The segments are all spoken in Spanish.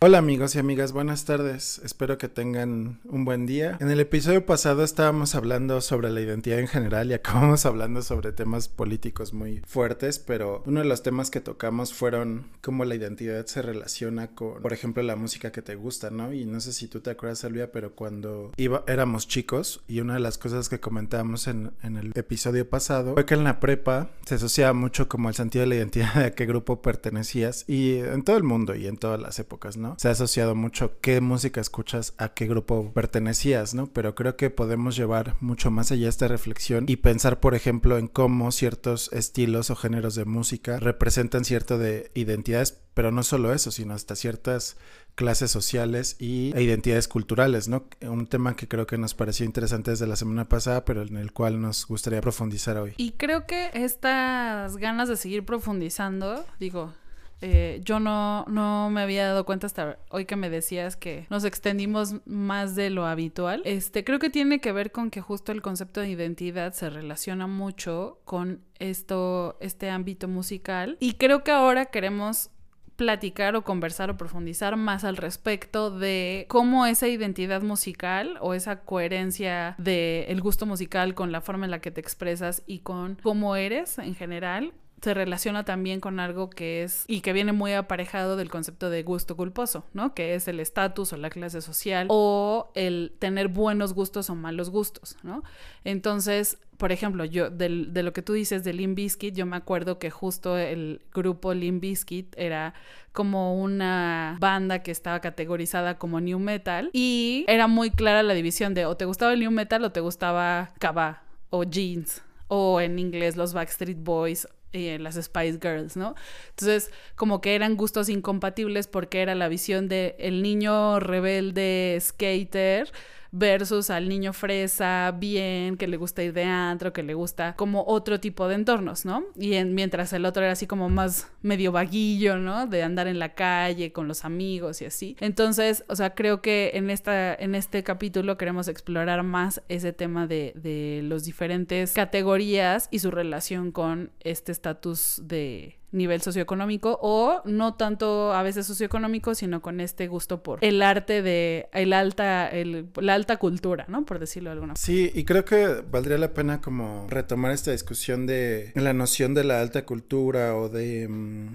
Hola amigos y amigas, buenas tardes. Espero que tengan un buen día. En el episodio pasado estábamos hablando sobre la identidad en general y acabamos hablando sobre temas políticos muy fuertes, pero uno de los temas que tocamos fueron cómo la identidad se relaciona con, por ejemplo, la música que te gusta, ¿no? Y no sé si tú te acuerdas, Silvia, pero cuando iba, éramos chicos y una de las cosas que comentábamos en, en el episodio pasado fue que en la prepa se asociaba mucho como el sentido de la identidad de a qué grupo pertenecías y en todo el mundo y en todas las épocas, ¿no? Se ha asociado mucho qué música escuchas, a qué grupo pertenecías, ¿no? Pero creo que podemos llevar mucho más allá esta reflexión y pensar, por ejemplo, en cómo ciertos estilos o géneros de música representan cierto de identidades, pero no solo eso, sino hasta ciertas clases sociales y, e identidades culturales, ¿no? Un tema que creo que nos pareció interesante desde la semana pasada, pero en el cual nos gustaría profundizar hoy. Y creo que estas ganas de seguir profundizando, digo, eh, yo no, no me había dado cuenta hasta hoy que me decías que nos extendimos más de lo habitual. Este, creo que tiene que ver con que justo el concepto de identidad se relaciona mucho con esto, este ámbito musical. Y creo que ahora queremos platicar o conversar o profundizar más al respecto de cómo esa identidad musical o esa coherencia del el gusto musical con la forma en la que te expresas y con cómo eres en general se relaciona también con algo que es y que viene muy aparejado del concepto de gusto culposo, ¿no? Que es el estatus o la clase social o el tener buenos gustos o malos gustos, ¿no? Entonces, por ejemplo, yo de, de lo que tú dices de Limp Bizkit, yo me acuerdo que justo el grupo Limp Bizkit era como una banda que estaba categorizada como new metal y era muy clara la división de o te gustaba el new metal o te gustaba Kaba o jeans o en inglés los Backstreet Boys en las Spice Girls, ¿no? Entonces, como que eran gustos incompatibles porque era la visión de el niño rebelde skater versus al niño fresa, bien, que le gusta ir de antro, que le gusta como otro tipo de entornos, ¿no? Y en, mientras el otro era así como más medio vaguillo, ¿no? De andar en la calle con los amigos y así. Entonces, o sea, creo que en, esta, en este capítulo queremos explorar más ese tema de, de los diferentes categorías y su relación con este estatus de nivel socioeconómico o no tanto a veces socioeconómico, sino con este gusto por el arte de el alta, el, la alta cultura, ¿no? Por decirlo de alguna forma. Sí, y creo que valdría la pena como retomar esta discusión de la noción de la alta cultura o de... Mm,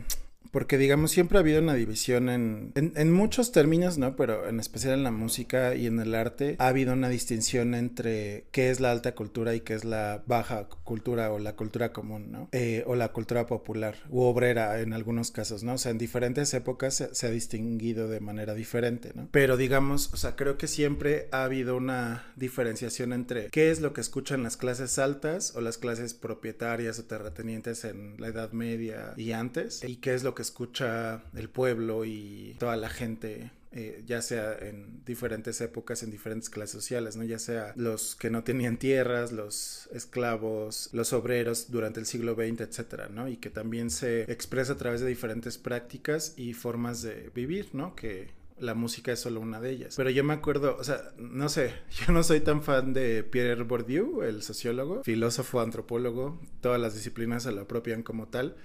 porque digamos siempre ha habido una división en, en, muchos términos, ¿no? Pero en especial en la música y en el arte ha habido una distinción entre qué es la alta cultura y qué es la baja cultura o la cultura común, ¿no? Eh, o la cultura popular u obrera en algunos casos, ¿no? O sea, en diferentes épocas se, se, ha distinguido de manera diferente, ¿no? Pero digamos, o sea, creo que siempre ha habido una diferenciación entre qué es lo que escuchan las clases altas o las clases propietarias o terratenientes en la Edad Media y antes y qué es lo que escucha el pueblo y toda la gente eh, ya sea en diferentes épocas, en diferentes clases sociales, ¿no? Ya sea los que no tenían tierras, los esclavos, los obreros durante el siglo XX, etcétera, ¿no? Y que también se expresa a través de diferentes prácticas y formas de vivir, ¿no? Que la música es solo una de ellas. Pero yo me acuerdo, o sea, no sé, yo no soy tan fan de Pierre Bourdieu, el sociólogo, filósofo, antropólogo, todas las disciplinas se lo apropian como tal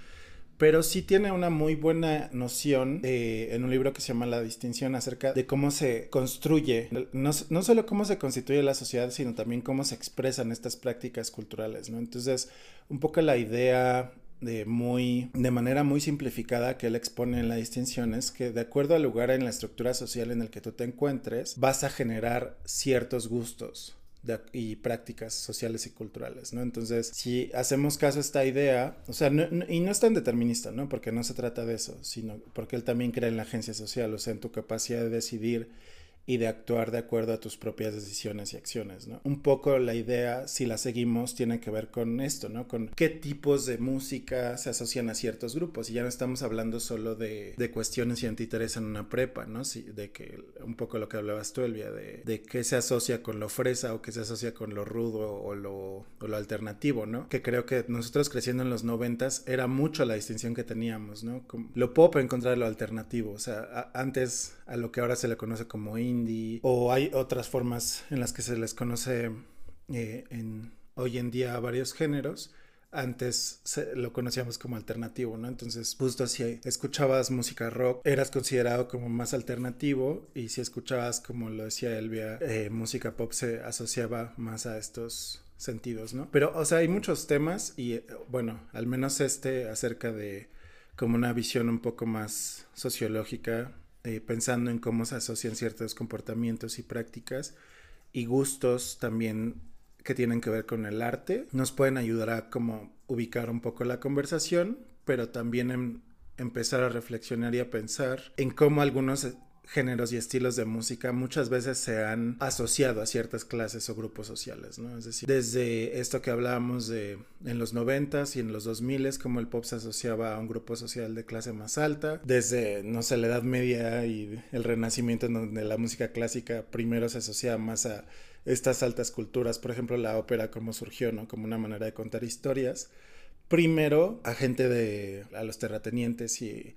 pero sí tiene una muy buena noción eh, en un libro que se llama La distinción acerca de cómo se construye, no, no, solo cómo se constituye la sociedad, sino también cómo se expresan estas prácticas culturales, ¿no? Entonces, un poco la idea de muy de manera muy simplificada que él expone en la distinción es que de acuerdo al lugar en la estructura social en el que tú te encuentres vas a generar ciertos gustos y prácticas sociales y culturales, ¿no? Entonces, si hacemos caso a esta idea, o sea, y no es tan determinista, ¿no? Porque no se trata de eso, sino porque él también cree en la agencia social, o sea, en tu capacidad de decidir y de actuar de acuerdo a tus propias decisiones y acciones, ¿no? Un poco la idea, si la seguimos, tiene que ver con esto, ¿no? Con qué tipos de música se asocian a ciertos grupos. Y ya no estamos hablando solo de, de cuestiones si te interesan una prepa, ¿no? Sí, de que un poco lo que hablabas tú, Elvia, de, de qué se asocia con lo fresa o qué se asocia con lo rudo o lo, o lo alternativo, ¿no? Que creo que nosotros creciendo en los noventas era mucho la distinción que teníamos, ¿no? lo pop encontrar lo alternativo, o sea, antes a lo que ahora se le conoce como indie o hay otras formas en las que se les conoce eh, hoy en día a varios géneros. antes lo conocíamos como alternativo, ¿no? Entonces, justo si escuchabas música rock, eras considerado como más alternativo y si escuchabas, como lo decía Elvia, eh, música pop se asociaba más a estos sentidos, ¿no? Pero, o sea, hay muchos temas y, eh, bueno, al menos este acerca de como una visión un poco más sociológica, eh, pensando en cómo se asocian ciertos comportamientos y prácticas y gustos también que tienen que ver con el arte, nos pueden ayudar a como ubicar un poco la conversación, pero también en empezar a reflexionar y a pensar en cómo algunos géneros y estilos de música muchas veces se han asociado a ciertas clases o grupos sociales, ¿no? Es decir, desde esto que hablábamos de en los noventas y en los 2000 como el pop se asociaba a un grupo social de clase más alta, desde, no sé, la Edad Media y el Renacimiento en donde la música clásica primero se asociaba más a estas altas culturas, por ejemplo, la ópera como surgió, ¿no? Como una manera de contar historias. Primero a gente de, a los terratenientes y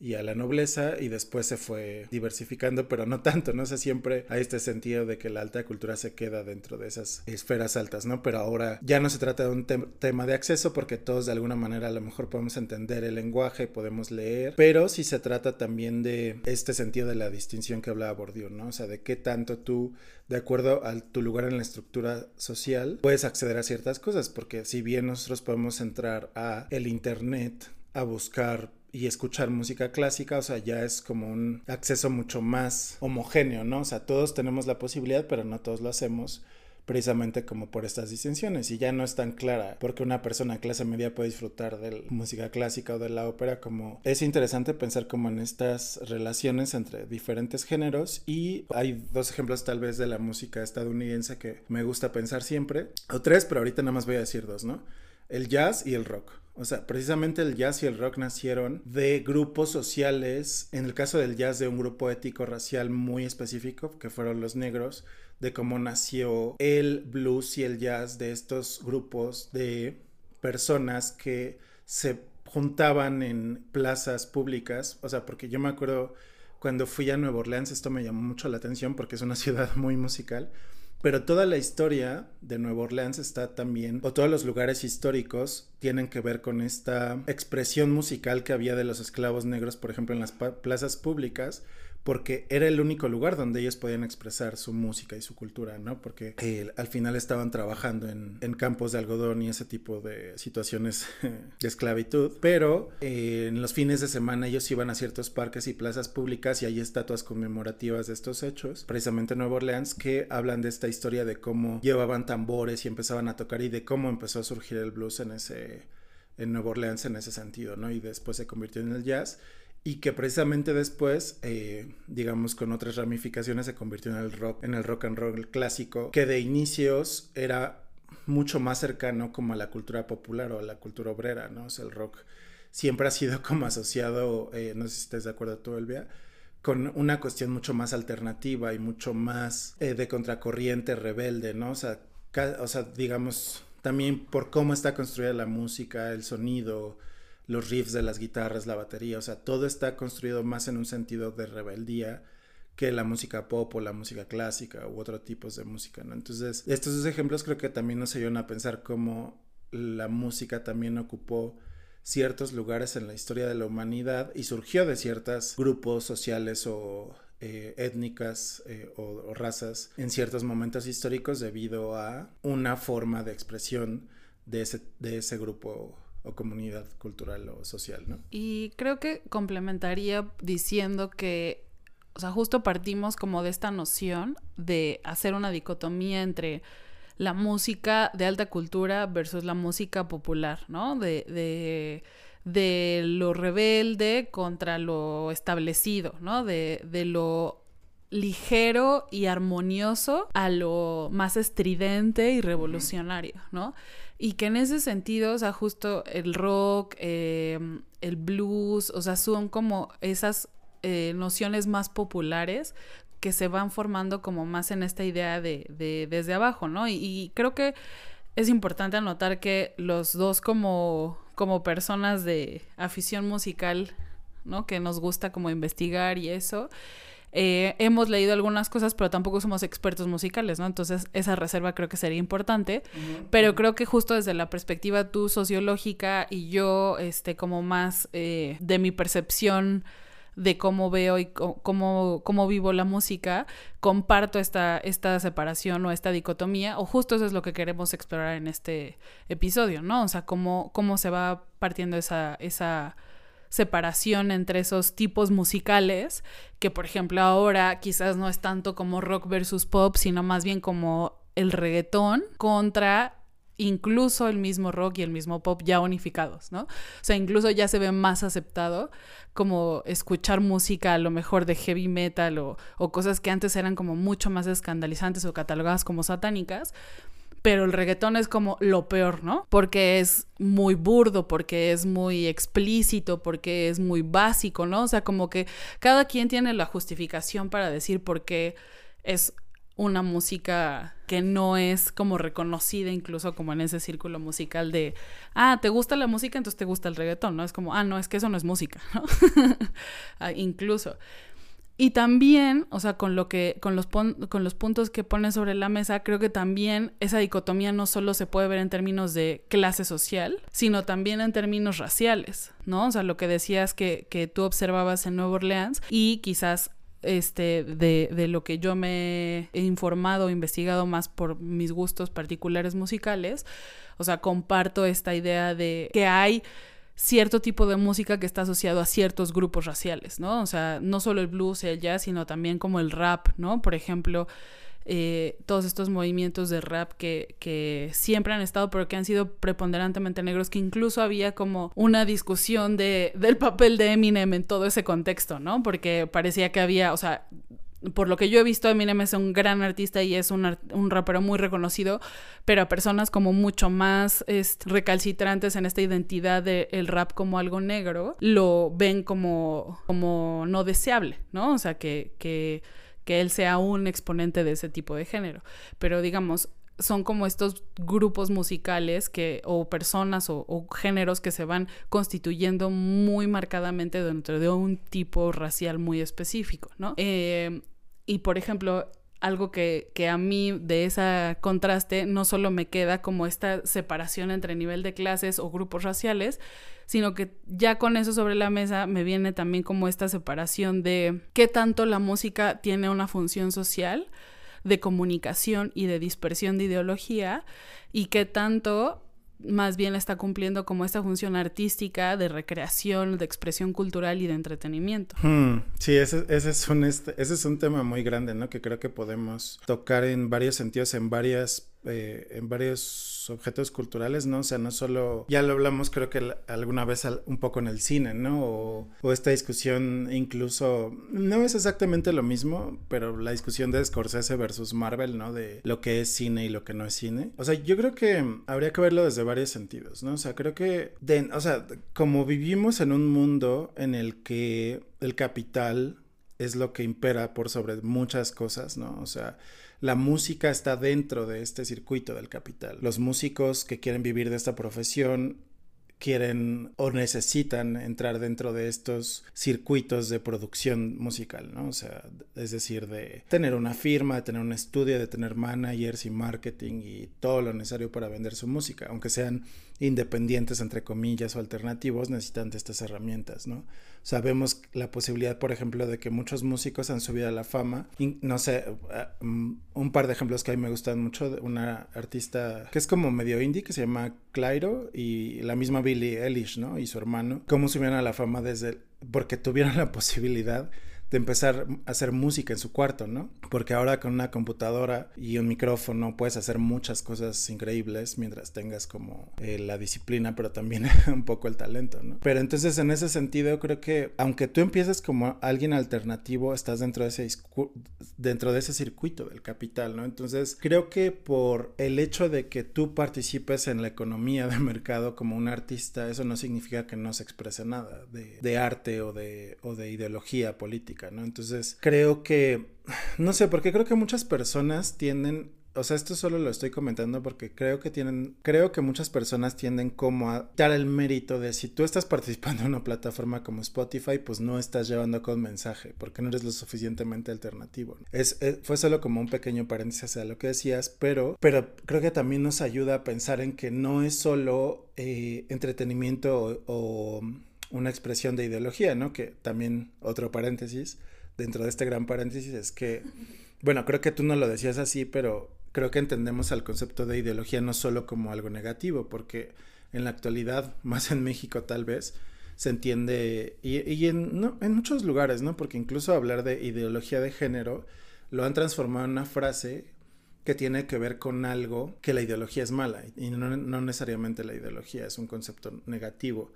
y a la nobleza y después se fue diversificando, pero no tanto, ¿no? O sea, siempre hay este sentido de que la alta cultura se queda dentro de esas esferas altas, ¿no? Pero ahora ya no se trata de un tema de acceso porque todos de alguna manera a lo mejor podemos entender el lenguaje, podemos leer, pero sí se trata también de este sentido de la distinción que hablaba Bourdieu, ¿no? O sea, de qué tanto tú, de acuerdo a tu lugar en la estructura social, puedes acceder a ciertas cosas, porque si bien nosotros podemos entrar a el internet a buscar y escuchar música clásica, o sea, ya es como un acceso mucho más homogéneo, ¿no? O sea, todos tenemos la posibilidad, pero no todos lo hacemos precisamente como por estas distinciones y ya no es tan clara porque una persona de clase media puede disfrutar de música clásica o de la ópera como es interesante pensar como en estas relaciones entre diferentes géneros y hay dos ejemplos tal vez de la música estadounidense que me gusta pensar siempre o tres pero ahorita nada más voy a decir dos, ¿no? El jazz y el rock. O sea, precisamente el jazz y el rock nacieron de grupos sociales, en el caso del jazz de un grupo ético racial muy específico, que fueron los negros, de cómo nació el blues y el jazz de estos grupos de personas que se juntaban en plazas públicas, o sea, porque yo me acuerdo cuando fui a Nueva Orleans, esto me llamó mucho la atención porque es una ciudad muy musical pero toda la historia de Nueva Orleans está también, o todos los lugares históricos tienen que ver con esta expresión musical que había de los esclavos negros, por ejemplo, en las plazas públicas, porque era el único lugar donde ellos podían expresar su música y su cultura, ¿no? Porque eh, al final estaban trabajando en, campos de algodón y ese tipo de situaciones de esclavitud, pero eh, en los fines de semana ellos iban a ciertos parques y plazas públicas y hay estatuas conmemorativas de estos hechos, precisamente en Nueva Orleans, que hablan de esta historia de cómo llevaban tambores y empezaban a tocar y de cómo empezó a surgir el blues en ese en Nueva Orleans en ese sentido, ¿no? Y después se convirtió en el jazz y que precisamente después, eh, digamos, con otras ramificaciones se convirtió en el rock, en el rock and roll clásico, que de inicios era mucho más cercano como a la cultura popular o a la cultura obrera, ¿no? O sea, el rock siempre ha sido como asociado, eh, no sé si estás de acuerdo tú, Elvia, con una cuestión mucho más alternativa y mucho más eh, de contracorriente, rebelde, ¿no? O sea, o sea, digamos, también por cómo está construida la música, el sonido, los riffs de las guitarras, la batería, o sea, todo está construido más en un sentido de rebeldía que la música pop o la música clásica u otro tipos de música, ¿no? Entonces, estos dos ejemplos creo que también nos ayudan a pensar cómo la música también ocupó ciertos lugares en la historia de la humanidad y surgió de ciertos grupos sociales o eh, étnicas eh, o, o, razas en ciertos momentos históricos debido a una forma de expresión de ese, de ese grupo o comunidad cultural o social, ¿no? Y creo que complementaría diciendo que, o sea, justo partimos como de esta noción de hacer una dicotomía entre la música de alta cultura versus la música popular, ¿no? De, de, de lo rebelde contra lo establecido, ¿no? De, de lo ligero y armonioso a lo más estridente y revolucionario, ¿no? Y que en ese sentido, o sea, justo el rock, em, el blues, o sea, son como esas eh, nociones más populares que se van formando como más en esta idea de, de desde abajo, ¿no? Y, creo que es importante anotar que los dos como, como personas de afición musical, ¿no? Que nos gusta como investigar y eso, Eh, hemos leído algunas cosas, pero tampoco somos expertos musicales, ¿no? Entonces esa reserva creo que sería importante, pero creo que justo desde la perspectiva tú sociológica y yo, este, como más eh, de mi percepción de cómo veo y cómo, cómo vivo la música, comparto esta, esta separación o esta dicotomía, o justo eso es lo que queremos explorar en este episodio, ¿no? O sea, cómo, cómo se va partiendo esa, esa separación entre esos tipos musicales, que por ejemplo ahora quizás no es tanto como rock versus pop, sino más bien como el reggaetón contra incluso el mismo rock y el mismo pop ya unificados, ¿no? O sea, incluso ya se ve más aceptado como escuchar música a lo mejor de heavy metal o, o cosas que antes eran como mucho más escandalizantes o catalogadas como satánicas, pero el reggaetón es como lo peor, ¿no? Porque es muy burdo, porque es muy explícito, porque es muy básico, ¿no? O sea, como que cada quien tiene la justificación para decir por qué es una música que no es como reconocida incluso como en ese círculo musical de, ah, ¿te gusta la música? Entonces te gusta el reggaetón, ¿no? Es como, ah, no, es que eso no es música, ¿no? Ah, incluso. Y también, o sea, con lo que, con los, con los puntos que pone sobre la mesa, creo que también esa dicotomía no solo se puede ver en términos de clase social, sino también en términos raciales, ¿no? O sea, lo que decías que, que tú observabas en Nueva Orleans y quizás este, de, de, lo que yo me he informado, investigado más por mis gustos particulares musicales. O sea, comparto esta idea de que hay cierto tipo de música que está asociado a ciertos grupos raciales, ¿no? O sea, no solo el blues y el jazz, sino también como el rap, ¿no? Por ejemplo, eh, todos estos movimientos de rap que, que, siempre han estado, pero que han sido preponderantemente negros, que incluso había como una discusión de, del papel de Eminem en todo ese contexto, ¿no? Porque parecía que había, o sea, por lo que yo he visto, Eminem es un gran artista y es un, un rapero muy reconocido, pero a personas como mucho más recalcitrantes en esta identidad del rap como algo negro, lo ven como, como no deseable, ¿no? O sea, que, que que él sea un exponente de ese tipo de género. Pero digamos, son como estos grupos musicales que, o personas o, géneros que se van constituyendo muy marcadamente dentro de un tipo racial muy específico, ¿no? Eh, y por ejemplo, algo que, que, a mí de ese contraste no solo me queda como esta separación entre nivel de clases o grupos raciales, sino que ya con eso sobre la mesa me viene también como esta separación de qué tanto la música tiene una función social de comunicación y de dispersión de ideología y qué tanto más bien está cumpliendo como esta función artística de recreación, de expresión cultural y de entretenimiento. Hmm, sí, ese, ese, es un, este, ese es un tema muy grande, ¿no? Que creo que podemos tocar en varios sentidos, en varias, eh, en varios objetos culturales, ¿no? O sea, no solo, ya lo hablamos creo que alguna vez un poco en el cine, ¿no? O, o, esta discusión incluso, no es exactamente lo mismo, pero la discusión de Scorsese versus Marvel, ¿no? De lo que es cine y lo que no es cine. O sea, yo creo que habría que verlo desde varios sentidos, ¿no? O sea, creo que, o sea, como vivimos en un mundo en el que el capital es lo que impera por sobre muchas cosas, ¿no? O sea, la música está dentro de este circuito del capital. Los músicos que quieren vivir de esta profesión quieren o necesitan entrar dentro de estos circuitos de producción musical, ¿no? O sea, es decir, de tener una firma, de tener un estudio, de tener managers y marketing y todo lo necesario para vender su música, aunque sean independientes, entre comillas, o alternativos, necesitan de estas herramientas, ¿no? Sabemos la posibilidad, por ejemplo, de que muchos músicos han subido a la fama. no sé, eh, mm, un par de ejemplos que a mí me gustan mucho. Una artista que es como medio indie, que se llama Clairo, y la misma Billie Eilish, ¿no? Y su hermano. Cómo subieron a la fama desde... porque tuvieron la posibilidad de empezar a hacer música en su cuarto, ¿no? Porque ahora con una computadora y un micrófono puedes hacer muchas cosas increíbles mientras tengas como eh, la disciplina, pero también un poco el talento, ¿no? Pero entonces en ese sentido creo que aunque tú empieces como alguien alternativo, estás dentro de ese dentro de ese circuito del capital, ¿no? Entonces creo que por el hecho de que tú participes en la economía de mercado como un artista, eso no significa que no se exprese nada de, de arte o de, o de ideología política. ¿No? Entonces creo que, no sé, porque creo que muchas personas tienden o sea, esto solo lo estoy comentando porque creo que tienen, creo que muchas personas tienden como a dar el mérito de si tú estás participando en una plataforma como Spotify, pues no estás llevando con mensaje, porque no eres lo suficientemente alternativo. Es, eh, fue solo como un pequeño paréntesis a lo que decías, pero, pero creo que también nos ayuda a pensar en que no es solo eh, entretenimiento o, o una expresión de ideología, ¿no? Que también otro paréntesis dentro de este gran paréntesis es que, bueno, creo que tú no lo decías así, pero creo que entendemos al concepto de ideología no solo como algo negativo, porque en la actualidad, más en México tal vez, se entiende, y, en, no, en muchos lugares, ¿no? Porque incluso hablar de ideología de género lo han transformado en una frase que tiene que ver con algo que la ideología es mala, y no necesariamente la ideología es un concepto negativo,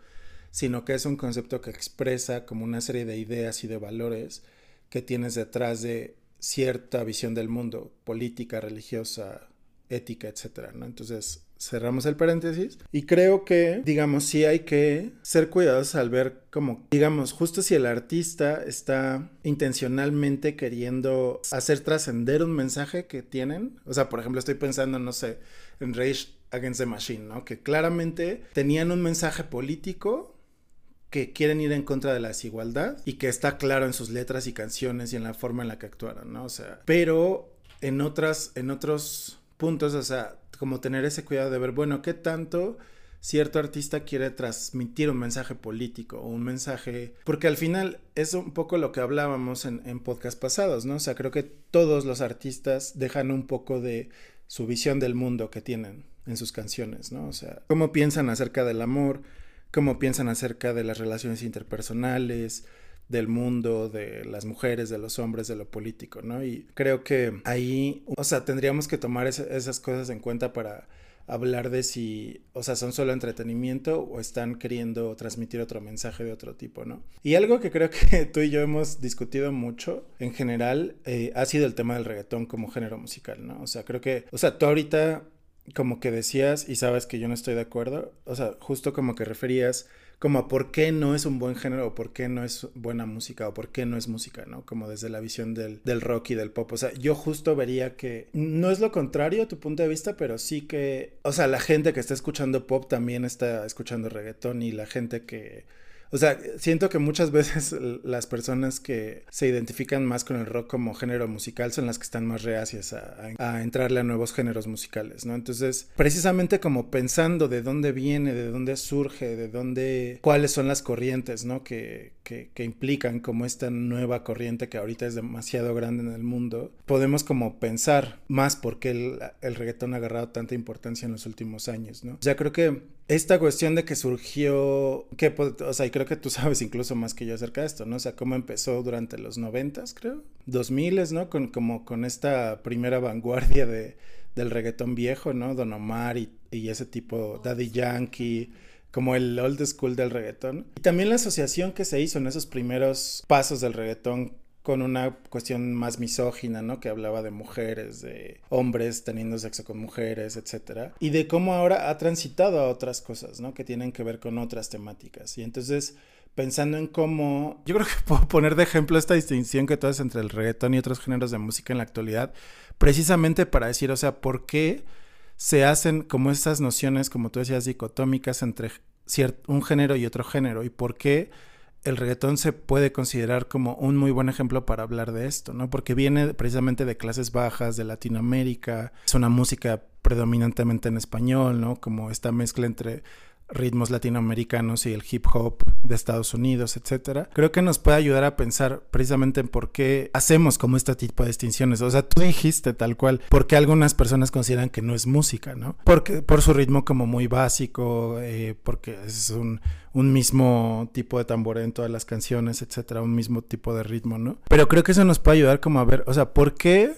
sino que es un concepto que expresa como una serie de ideas y de valores que tienes detrás de cierta visión del mundo, política, religiosa, ética, etcétera, ¿no? Entonces, cerramos el paréntesis y creo que, digamos, sí hay que ser cuidadosos al ver como, digamos, justo si el artista está intencionalmente queriendo hacer trascender un mensaje que tienen, o sea, por ejemplo, estoy pensando, no sé, en Rage Against the Machine, ¿no? Que claramente tenían un mensaje político que quieren ir en contra de la desigualdad y que está claro en sus letras y canciones y en la forma en la que actuaron, ¿no? O sea, pero en otras, en otros puntos, o sea, como tener ese cuidado de ver, bueno, ¿qué tanto cierto artista quiere transmitir un mensaje político o un mensaje, porque al final es un poco lo que hablábamos en, en podcast pasados, ¿no? O sea, creo que todos los artistas dejan un poco de su visión del mundo que tienen en sus canciones, ¿no? O sea, cómo piensan acerca del amor, cómo piensan acerca de las relaciones interpersonales, del mundo, de las mujeres, de los hombres, de lo político, ¿no? Y creo que ahí, o sea, tendríamos que tomar esas cosas en cuenta para hablar de si, o sea, son solo entretenimiento o están queriendo transmitir otro mensaje de otro tipo, ¿no? Y algo que creo que tú y yo hemos discutido mucho en general eh, ha sido el tema del reggaetón como género musical, ¿no? O sea, creo que, o sea, tú ahorita como que decías y sabes que yo no estoy de acuerdo, o sea, justo como que referías como a por qué no es un buen género o por qué no es buena música o por qué no es música, ¿no? Como desde la visión del, del rock y del pop. O sea, yo justo vería que no es lo contrario a tu punto de vista, pero sí que, o sea, la gente que está escuchando pop también está escuchando reggaetón y la gente que o sea, siento que muchas veces las personas que se identifican más con el rock como género musical son las que están más reacias a, entrarle a nuevos géneros musicales, ¿no? Entonces, precisamente como pensando de dónde viene, de dónde surge, de dónde, cuáles son las corrientes, ¿no? Que, que, implican como esta nueva corriente que ahorita es demasiado grande en el mundo, podemos como pensar más por qué el, reggaetón ha agarrado tanta importancia en los últimos años, ¿no? O sea, creo que esta cuestión de que surgió, que, o sea, y creo que tú sabes incluso más que yo acerca de esto, ¿no? O sea, cómo empezó durante los noventas, creo, dos miles, ¿no? Con, como con esta primera vanguardia de, del reggaetón viejo, ¿no? Don Omar y ese tipo, Daddy Yankee, como el old school del reggaetón. Y también la asociación que se hizo en esos primeros pasos del reggaetón con una cuestión más misógina, ¿no? Que hablaba de mujeres, de hombres teniendo sexo con mujeres, etcétera. Y de cómo ahora ha transitado a otras cosas, ¿no? Que tienen que ver con otras temáticas. Y entonces, pensando en cómo... Yo creo que puedo poner de ejemplo esta distinción que tú haces entre el reggaetón y otros géneros de música en la actualidad, precisamente para decir, o sea, ¿por qué se hacen como estas nociones, como tú decías, dicotómicas entre un género y otro género? ¿Y por qué el reggaetón se puede considerar como un muy buen ejemplo para hablar de esto, ¿no? Porque viene precisamente de clases bajas, de Latinoamérica, es una música predominantemente en español, ¿no? Como esta mezcla entre ritmos latinoamericanos y el hip hop de Estados Unidos, etcétera, creo que nos puede ayudar a pensar precisamente en por qué hacemos como este tipo de distinciones. O sea, tú dijiste tal cual, por qué algunas personas consideran que no es música, ¿no? Porque por su ritmo como muy básico, eh, porque es un, un mismo tipo de tambor en todas las canciones, etcétera, un mismo tipo de ritmo, ¿no? Pero creo que eso nos puede ayudar como a ver, o sea, ¿por qué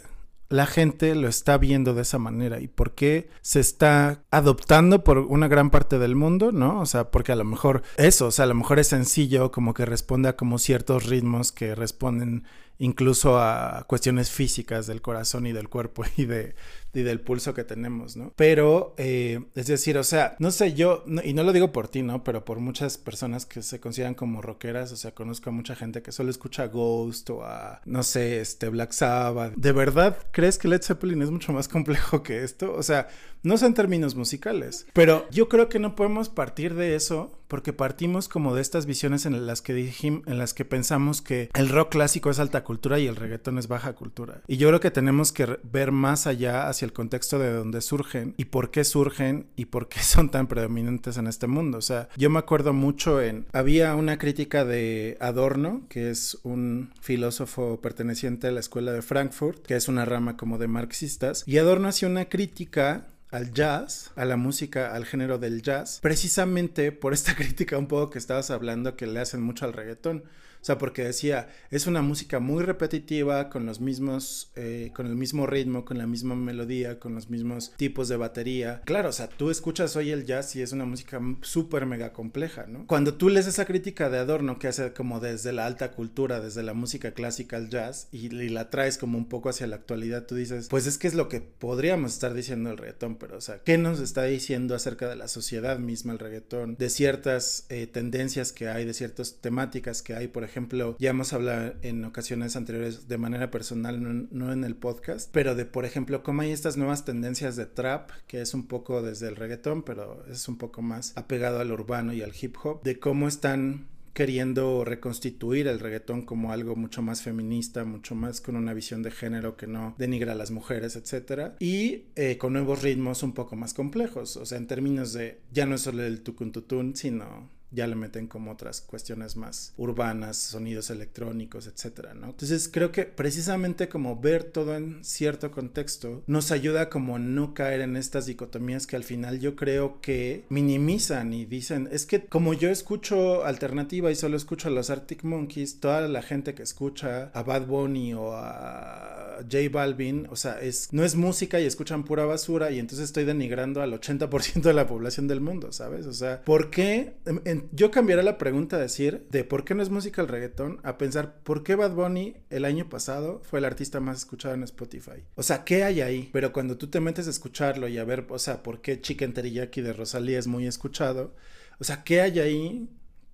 la gente lo está viendo de esa manera y por qué se está adoptando por una gran parte del mundo, ¿no? O sea, porque a lo mejor eso, o sea, a lo mejor es sencillo, como que responde a como ciertos ritmos que responden incluso a cuestiones físicas del corazón y del cuerpo y de y del pulso que tenemos, ¿no? Pero, eh, es decir, o sea, no sé, yo, y no lo digo por ti, ¿no? Pero por muchas personas que se consideran como rockeras, o sea, conozco a mucha gente que solo escucha Ghost o a, no sé, este, Black Sabbath. ¿De verdad crees que Led Zeppelin es mucho más complejo que esto? O sea, no son términos musicales, pero yo creo que no podemos partir de eso porque partimos como de estas visiones en las que dijimos, en las que pensamos que el rock clásico es alta cultura y el reggaetón es baja cultura. Y yo creo que tenemos que ver más allá hacia el contexto de dónde surgen y por qué surgen y por qué son tan predominantes en este mundo. O sea, yo me acuerdo mucho en... Había una crítica de Adorno, que es un filósofo perteneciente a la escuela de Frankfurt, que es una rama como de marxistas, y Adorno hacía una crítica al jazz, a la música, al género del jazz, precisamente por esta crítica un poco que estabas hablando que le hacen mucho al reggaetón. O sea, porque decía, es una música muy repetitiva, con los mismos, eh, con el mismo ritmo, con la misma melodía, con los mismos tipos de batería. Claro, o sea, tú escuchas hoy el jazz y es una música súper mega compleja, ¿no? Cuando tú lees esa crítica de Adorno que hace como desde la alta cultura, desde la música clásica al jazz, y, la traes como un poco hacia la actualidad, tú dices, pues es que es lo que podríamos estar diciendo el reggaetón, pero o sea, ¿qué nos está diciendo acerca de la sociedad misma el reggaetón? De ciertas eh, tendencias que hay, de ciertas temáticas que hay, por ejemplo, ejemplo, ya hemos hablado en ocasiones anteriores de manera personal, no, en el podcast, pero de, por ejemplo, cómo hay estas nuevas tendencias de trap, que es un poco desde el reggaetón, pero es un poco más apegado al urbano y al hip hop, de cómo están queriendo reconstituir el reggaetón como algo mucho más feminista, mucho más con una visión de género que no denigra a las mujeres, etcétera, y eh, con nuevos ritmos un poco más complejos, o sea, en términos de ya no es solo el tucuntutún, sino ya le meten como otras cuestiones más urbanas, sonidos electrónicos, etcétera, ¿no? Entonces creo que precisamente como ver todo en cierto contexto nos ayuda como no caer en estas dicotomías que al final yo creo que minimizan y dicen, es que como yo escucho alternativa y solo escucho a los Arctic Monkeys, toda la gente que escucha a Bad Bunny o a J Balvin, o sea, es no es música y escuchan pura basura y entonces estoy denigrando al 80% de la población del mundo, ¿sabes? O sea, ¿por qué en, yo cambiaré la pregunta a decir de por qué no es música el reggaetón a pensar por qué Bad Bunny el año pasado fue el artista más escuchado en Spotify. O sea, ¿qué hay ahí? Pero cuando tú te metes a escucharlo y a ver, o sea, por qué Chicken Teriyaki de Rosalía es muy escuchado, o sea, ¿qué hay ahí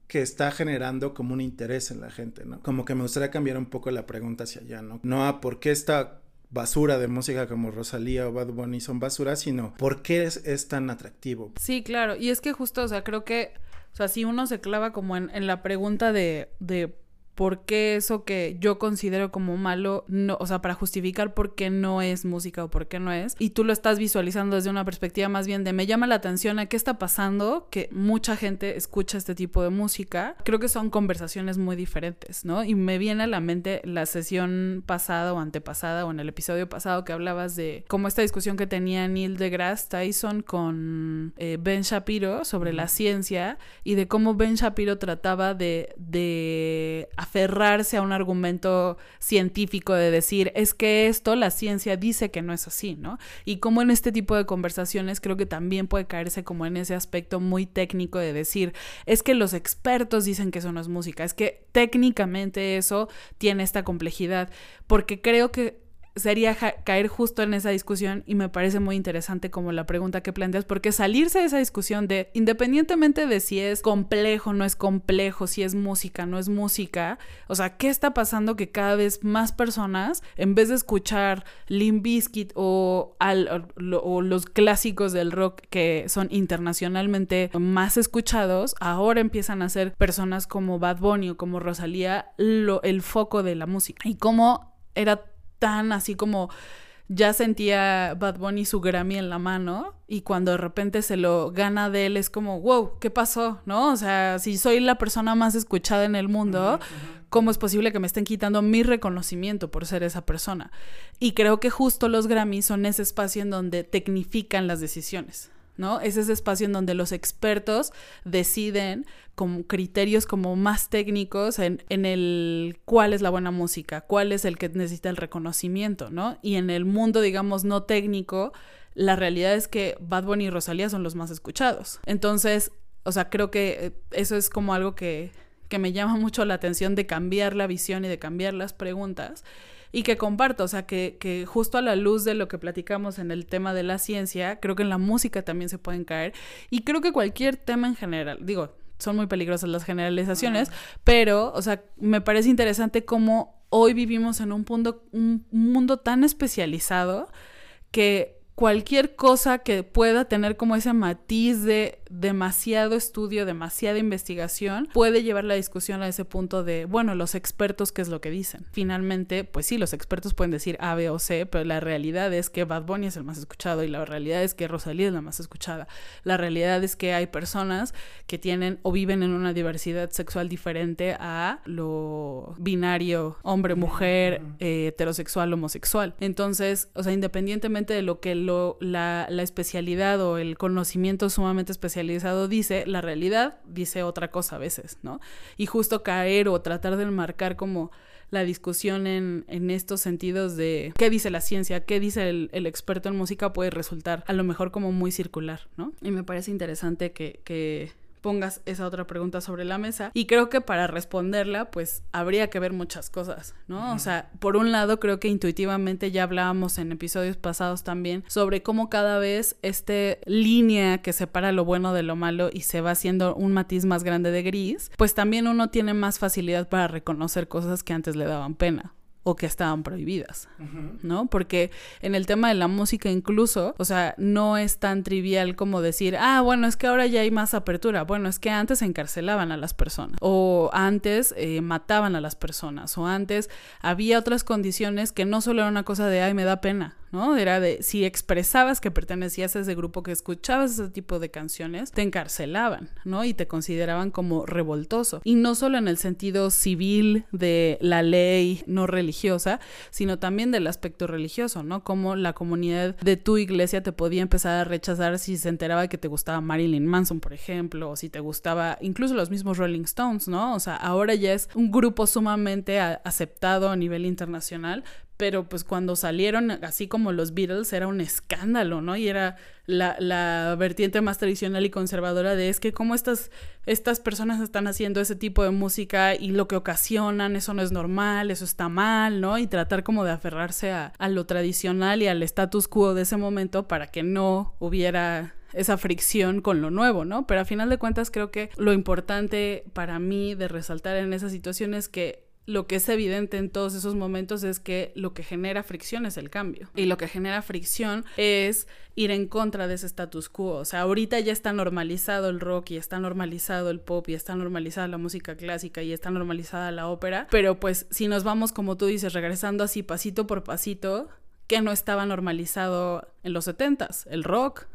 que está generando como un interés en la gente, ¿no? Como que me gustaría cambiar un poco la pregunta hacia allá, ¿no? No a por qué esta basura de música como Rosalía o Bad Bunny son basura, sino por qué es, es tan atractivo. Sí, claro, y es que justo, o sea, creo que o sea, si uno se clava como en, en la pregunta de, de por qué eso que yo considero como malo, no, o sea, para justificar por qué no es música o por qué no es, y tú lo estás visualizando desde una perspectiva más bien de me llama la atención a qué está pasando, que mucha gente escucha este tipo de música, creo que son conversaciones muy diferentes, ¿no? Y me viene a la mente la sesión pasada o antepasada o en el episodio pasado que hablabas de cómo esta discusión que tenía Neil deGrasse Tyson con eh, Ben Shapiro sobre la ciencia y de cómo Ben Shapiro trataba de, de aferrarse a un argumento científico de decir, es que esto la ciencia dice que no es así, ¿no? Y como en este tipo de conversaciones creo que también puede caerse como en ese aspecto muy técnico de decir, es que los expertos dicen que eso no es música, es que técnicamente eso tiene esta complejidad, porque creo que sería caer justo en esa discusión y me parece muy interesante como la pregunta que planteas, porque salirse de esa discusión de, independientemente de si es complejo, no es complejo, si es música, no es música, o sea, ¿qué está pasando que cada vez más personas, en vez de escuchar Limp Bizkit o, o los clásicos del rock que son internacionalmente más escuchados, ahora empiezan a ser personas como Bad Bunny o como Rosalía lo, el foco de la música? Y cómo era tan así como ya sentía Bad Bunny su Grammy en la mano y cuando de repente se lo gana de él es como, wow, ¿qué pasó? ¿No? O sea, si soy la persona más escuchada en el mundo, ¿cómo es posible que me estén quitando mi reconocimiento por ser esa persona? Y creo que justo los Grammys son ese espacio en donde tecnifican las decisiones. Es ese espacio en donde los expertos deciden con criterios como más técnicos en, en, el cuál es la buena música, cuál es el que necesita el reconocimiento, ¿no? Y en el mundo, digamos, no técnico, la realidad es que Bad Bunny y Rosalía son los más escuchados. Entonces, o sea, creo que eh, eso es como algo que que me llama mucho la atención de cambiar la visión y de cambiar las preguntas y que comparto, o sea, que, que, justo a la luz de lo que platicamos en el tema de la ciencia, creo que en la música también se pueden caer. Y creo que cualquier tema en general, digo, son muy peligrosas las generalizaciones, pero, o sea, me parece interesante cómo hoy vivimos en un, punto, un mundo tan especializado que cualquier cosa que pueda tener como ese matiz de demasiado estudio, demasiada investigación, puede llevar la discusión a ese punto de, bueno, los expertos, ¿qué es lo que dicen? Finalmente, pues sí, los expertos pueden decir A, B o C, pero la realidad es que Bad Bunny es el más escuchado y la realidad es que Rosalía es la más escuchada. La realidad es que hay personas que tienen o viven en una diversidad sexual diferente a lo binario hombre-mujer, eh, heterosexual, homosexual. Entonces, o sea, independientemente de lo que lo, la, la especialidad o el conocimiento sumamente especial dice, la realidad dice otra cosa a veces, ¿no? Y justo caer o tratar de enmarcar como la discusión en, en estos sentidos de qué dice la ciencia, qué dice el, experto en música puede resultar a lo mejor como muy circular, ¿no? Y me parece interesante que pongas esa otra pregunta sobre la mesa. Y creo que para responderla, pues habría que ver muchas cosas, ¿no? O sea, por un lado, creo que intuitivamente ya hablábamos en episodios pasados también sobre cómo cada vez este línea que separa lo bueno de lo malo y se va haciendo un matiz más grande de gris, pues también uno tiene más facilidad para reconocer cosas que antes le daban pena o que estaban prohibidas, ¿no? Porque en el tema de la música incluso, o sea, no es tan trivial como decir, ah, bueno, es que ahora ya hay más apertura, bueno, es que antes encarcelaban a las personas, o antes eh, mataban a las personas, o antes había otras condiciones que no solo era una cosa de, ay, me da pena, ¿no? Era de si expresabas que pertenecías a ese grupo, que escuchabas ese tipo de canciones, te encarcelaban, ¿no? Y te consideraban como revoltoso. Y no solo en el sentido civil de la ley no religiosa, sino también del aspecto religioso, ¿no? Como la comunidad de tu iglesia te podía empezar a rechazar si se enteraba que te gustaba Marilyn Manson, por ejemplo, o si te gustaba incluso los mismos Rolling Stones, ¿no? O sea, ahora ya es un grupo sumamente aceptado a nivel internacional, pero pues cuando salieron, así como los Beatles, era un escándalo, ¿no? Y era la, la, vertiente más tradicional y conservadora de es que cómo estas, estas personas están haciendo ese tipo de música y lo que ocasionan, eso no es normal, eso está mal, ¿no? Y tratar como de aferrarse a, a lo tradicional y al status quo de ese momento para que no hubiera esa fricción con lo nuevo, ¿no? Pero a final de cuentas creo que lo importante para mí de resaltar en esa situación es que lo que es evidente en todos esos momentos es que lo que genera fricción es el cambio. Y lo que genera fricción es ir en contra de ese status quo. O sea, ahorita ya está normalizado el rock y está normalizado el pop y está normalizada la música clásica y está normalizada la ópera. Pero pues si nos vamos, como tú dices, regresando así pasito por pasito, que no estaba normalizado en los 70s? El rock,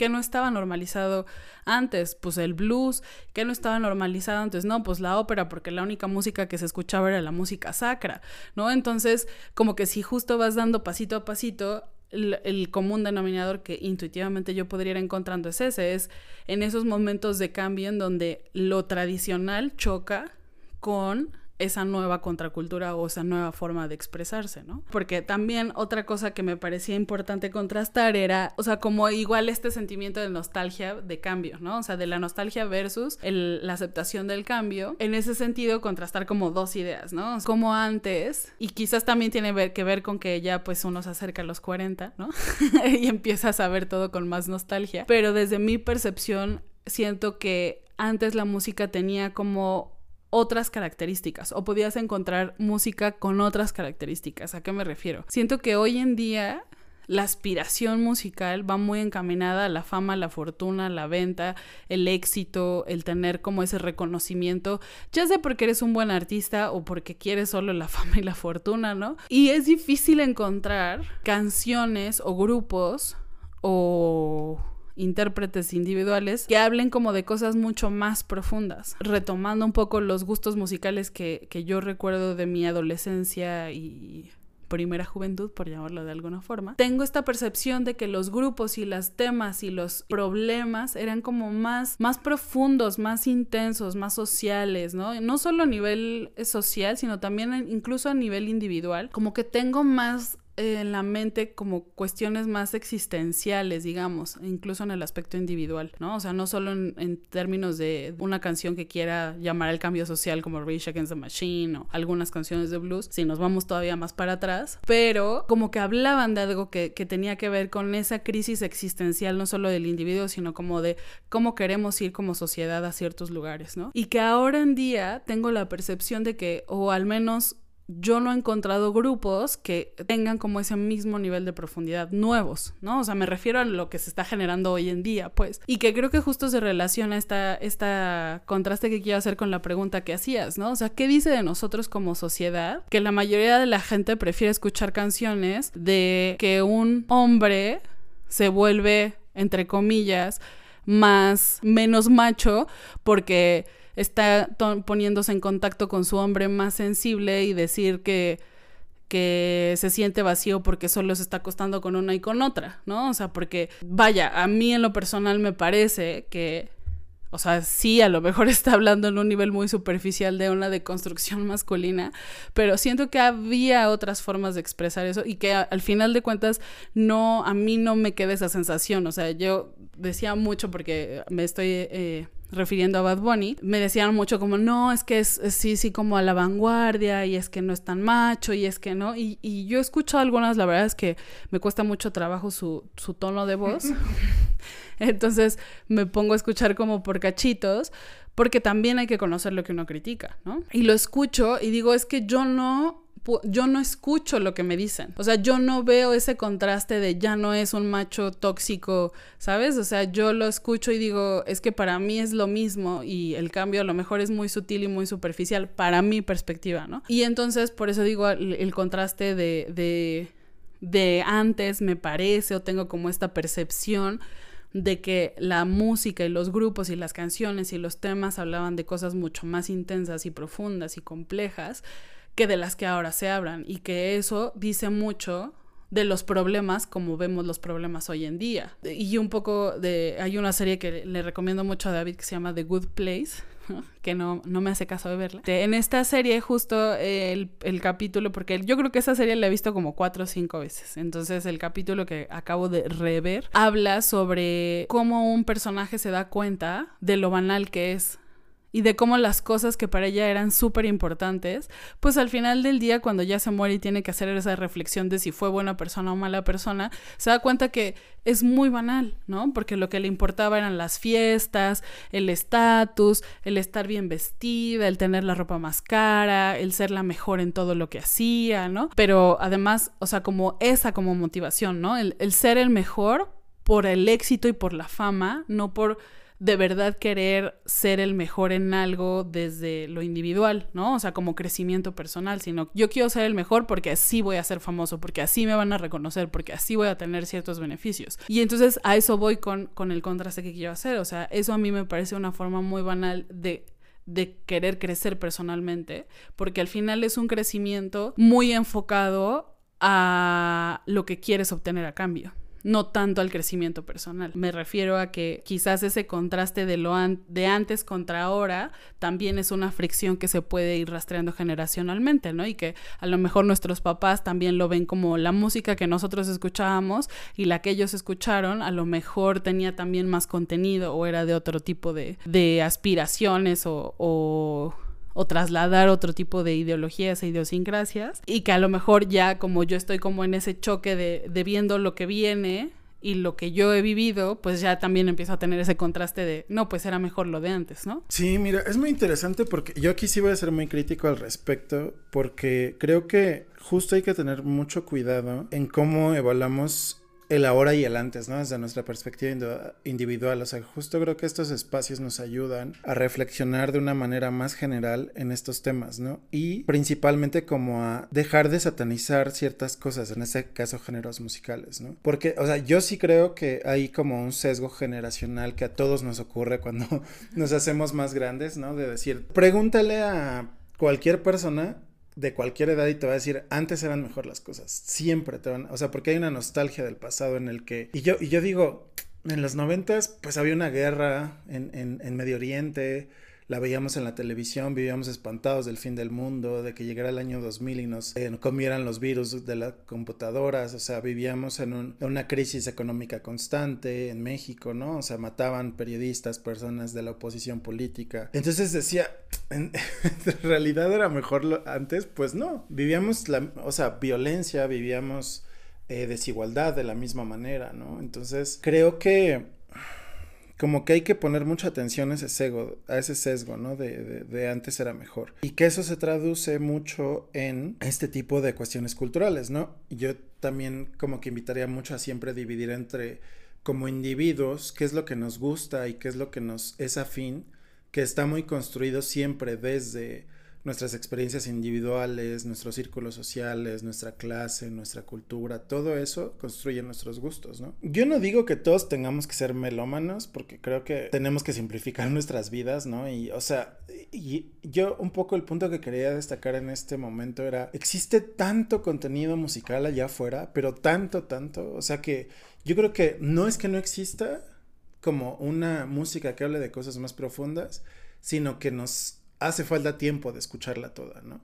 que no estaba normalizado antes? Pues el blues, que no estaba normalizado antes? No, pues la ópera, porque la única música que se escuchaba era la música sacra, ¿no? Entonces, como que si justo vas dando pasito a pasito, el, el, común denominador que intuitivamente yo podría ir encontrando es ese, es en esos momentos de cambio en donde lo tradicional choca con esa nueva contracultura o esa nueva forma de expresarse, ¿no? Porque también otra cosa que me parecía importante contrastar era, o sea, como igual este sentimiento de nostalgia de cambio, ¿no? O sea, de la nostalgia versus la aceptación del cambio. En ese sentido, contrastar como dos ideas, ¿no? Como antes, y quizás también tiene que ver con que ya pues uno se acerca a los 40, ¿no? y empiezas a ver todo con más nostalgia. Pero desde mi percepción, siento que antes la música tenía como otras características o podías encontrar música con otras características. ¿A qué me refiero? Siento que hoy en día la aspiración musical va muy encaminada a la fama, la fortuna, la venta, el éxito, el tener como ese reconocimiento, ya sea porque eres un buen artista o porque quieres solo la fama y la fortuna, ¿no? Y es difícil encontrar canciones o grupos o intérpretes individuales que hablen como de cosas mucho más profundas, retomando un poco los gustos musicales que, que yo recuerdo de mi adolescencia y primera juventud, por llamarlo de alguna forma, tengo esta percepción de que los grupos y los temas y los problemas eran como más, más profundos, más intensos, más sociales, ¿no? No solo a nivel social, sino también incluso a nivel individual, como que tengo más en la mente como cuestiones más existenciales, digamos, incluso en el aspecto individual, ¿no? O sea, no solo en, términos de una canción que quiera llamar al cambio social como Rage Against the Machine o algunas canciones de blues, si nos vamos todavía más para atrás, pero como que hablaban de algo que, que tenía que ver con esa crisis existencial, no solo del individuo, sino como de cómo queremos ir como sociedad a ciertos lugares, ¿no? Y que ahora en día tengo la percepción de que, o al menos yo no he encontrado grupos que tengan como ese mismo nivel de profundidad nuevos, ¿no? O sea, me refiero a lo que se está generando hoy en día, pues. Y que creo que justo se relaciona esta, esta contraste que quiero hacer con la pregunta que hacías, ¿no? O sea, ¿qué dice de nosotros como sociedad? Que la mayoría de la gente prefiere escuchar canciones de que un hombre se vuelve, entre comillas, más, menos macho porque está poniéndose en contacto con su hombre más sensible y decir que que se siente vacío porque solo se está acostando con una y con otra, ¿no? O sea, porque, vaya, a mí en lo personal me parece que, o sea, sí, a lo mejor está hablando en un nivel muy superficial de una deconstrucción masculina, pero siento que había otras formas de expresar eso y que al final de cuentas no, a mí no me queda esa sensación, o sea, yo decía mucho porque me estoy... Eh, refiriendo a Bad Bunny, me decían mucho como, no, es que es, sí, sí, como a la vanguardia y es que no es tan macho y es que no. Y, yo escucho algunas, la verdad es que me cuesta mucho trabajo su, su tono de voz. Entonces me pongo a escuchar como por cachitos, porque también hay que conocer lo que uno critica, ¿no? Y lo escucho y digo, es que yo no yo no escucho lo que me dicen. O sea, yo no veo ese contraste de ya no es un macho tóxico, ¿sabes? O sea, yo lo escucho y digo, es que para mí es lo mismo y el cambio a lo mejor es muy sutil y muy superficial para mi perspectiva, ¿no? Y entonces, por eso digo el, contraste de, de, de antes me parece o tengo como esta percepción de que la música y los grupos y las canciones y los temas hablaban de cosas mucho más intensas y profundas y complejas que de las que ahora se hablan y que eso dice mucho de los problemas como vemos los problemas hoy en día. Y un poco de... Hay una serie que le recomiendo mucho a David que se llama The Good Place, que no, no me hace caso de verla. En esta serie justo el, el, capítulo, porque yo creo que esa serie la he visto como cuatro o cinco veces, entonces el capítulo que acabo de rever habla sobre cómo un personaje se da cuenta de lo banal que es y de cómo las cosas que para ella eran súper importantes, pues al final del día, cuando ya se muere y tiene que hacer esa reflexión de si fue buena persona o mala persona, se da cuenta que es muy banal, ¿no? Porque lo que le importaba eran las fiestas, el estatus, el estar bien vestida, el tener la ropa más cara, el ser la mejor en todo lo que hacía, ¿no? Pero además, o sea, como esa como motivación, ¿no? El, el ser el mejor por el éxito y por la fama, no por de verdad querer ser el mejor en algo desde lo individual, ¿no? O sea, como crecimiento personal, sino yo quiero ser el mejor porque así voy a ser famoso, porque así me van a reconocer, porque así voy a tener ciertos beneficios. Y entonces a eso voy con, con el contraste que quiero hacer, o sea, eso a mí me parece una forma muy banal de de querer crecer personalmente, porque al final es un crecimiento muy enfocado a lo que quieres obtener a cambio no tanto al crecimiento personal. Me refiero a que quizás ese contraste de lo de antes contra ahora también es una fricción que se puede ir rastreando generacionalmente, ¿no? Y que a lo mejor nuestros papás también lo ven como la música que nosotros escuchábamos y la que ellos escucharon a lo mejor tenía también más contenido o era de otro tipo de, de aspiraciones o o trasladar otro tipo de ideologías e idiosincrasias y que a lo mejor ya como yo estoy como en ese choque de, viendo lo que viene y lo que yo he vivido, pues ya también empiezo a tener ese contraste de, no, pues era mejor lo de antes, ¿no? Sí, mira, es muy interesante porque yo aquí sí voy a ser muy crítico al respecto, porque creo que justo hay que tener mucho cuidado en cómo evaluamos el ahora y el antes, ¿no? Desde nuestra perspectiva individual. O sea, justo creo que estos espacios nos ayudan a reflexionar de una manera más general en estos temas, ¿no? Y principalmente como a dejar de satanizar ciertas cosas, en este caso géneros musicales, ¿no? Porque, o sea, yo sí creo que hay como un sesgo generacional que a todos nos ocurre cuando nos hacemos más grandes, ¿no? De decir, pregúntale a cualquier persona de cualquier edad y te va a decir, antes eran mejor las cosas. Siempre te van, o sea, porque hay una nostalgia del pasado en el que, y yo, y yo digo, en los noventas, pues había una guerra en, en, en Medio Oriente, la veíamos en la televisión, vivíamos espantados del fin del mundo, de que llegara el año 2000 y nos eh, comieran los virus de las computadoras, o sea, vivíamos en, una crisis económica constante en México, ¿no? O sea, mataban periodistas, personas de la oposición política. Entonces decía, en, realidad era mejor antes, pues no, vivíamos, la, o sea, violencia, vivíamos eh, desigualdad de la misma manera, ¿no? Entonces, creo que como que hay que poner mucha atención a ese sesgo, a ese sesgo, ¿no? De, de, antes era mejor. Y que eso se traduce mucho en este tipo de cuestiones culturales, ¿no? Yo también como que invitaría mucho a siempre dividir entre como individuos qué es lo que nos gusta y qué es lo que nos es afín, que está muy construido siempre desde nuestras experiencias individuales, nuestros círculos sociales, nuestra clase, nuestra cultura, todo eso construye nuestros gustos, ¿no? Yo no digo que todos tengamos que ser melómanos, porque creo que tenemos que simplificar nuestras vidas, ¿no? Y, o sea, y yo un poco el punto que quería destacar en este momento era, existe tanto contenido musical allá afuera, pero tanto, tanto, o sea que yo creo que no es que no exista como una música que hable de cosas más profundas, sino que nos hace falta tiempo de escucharla toda, ¿no?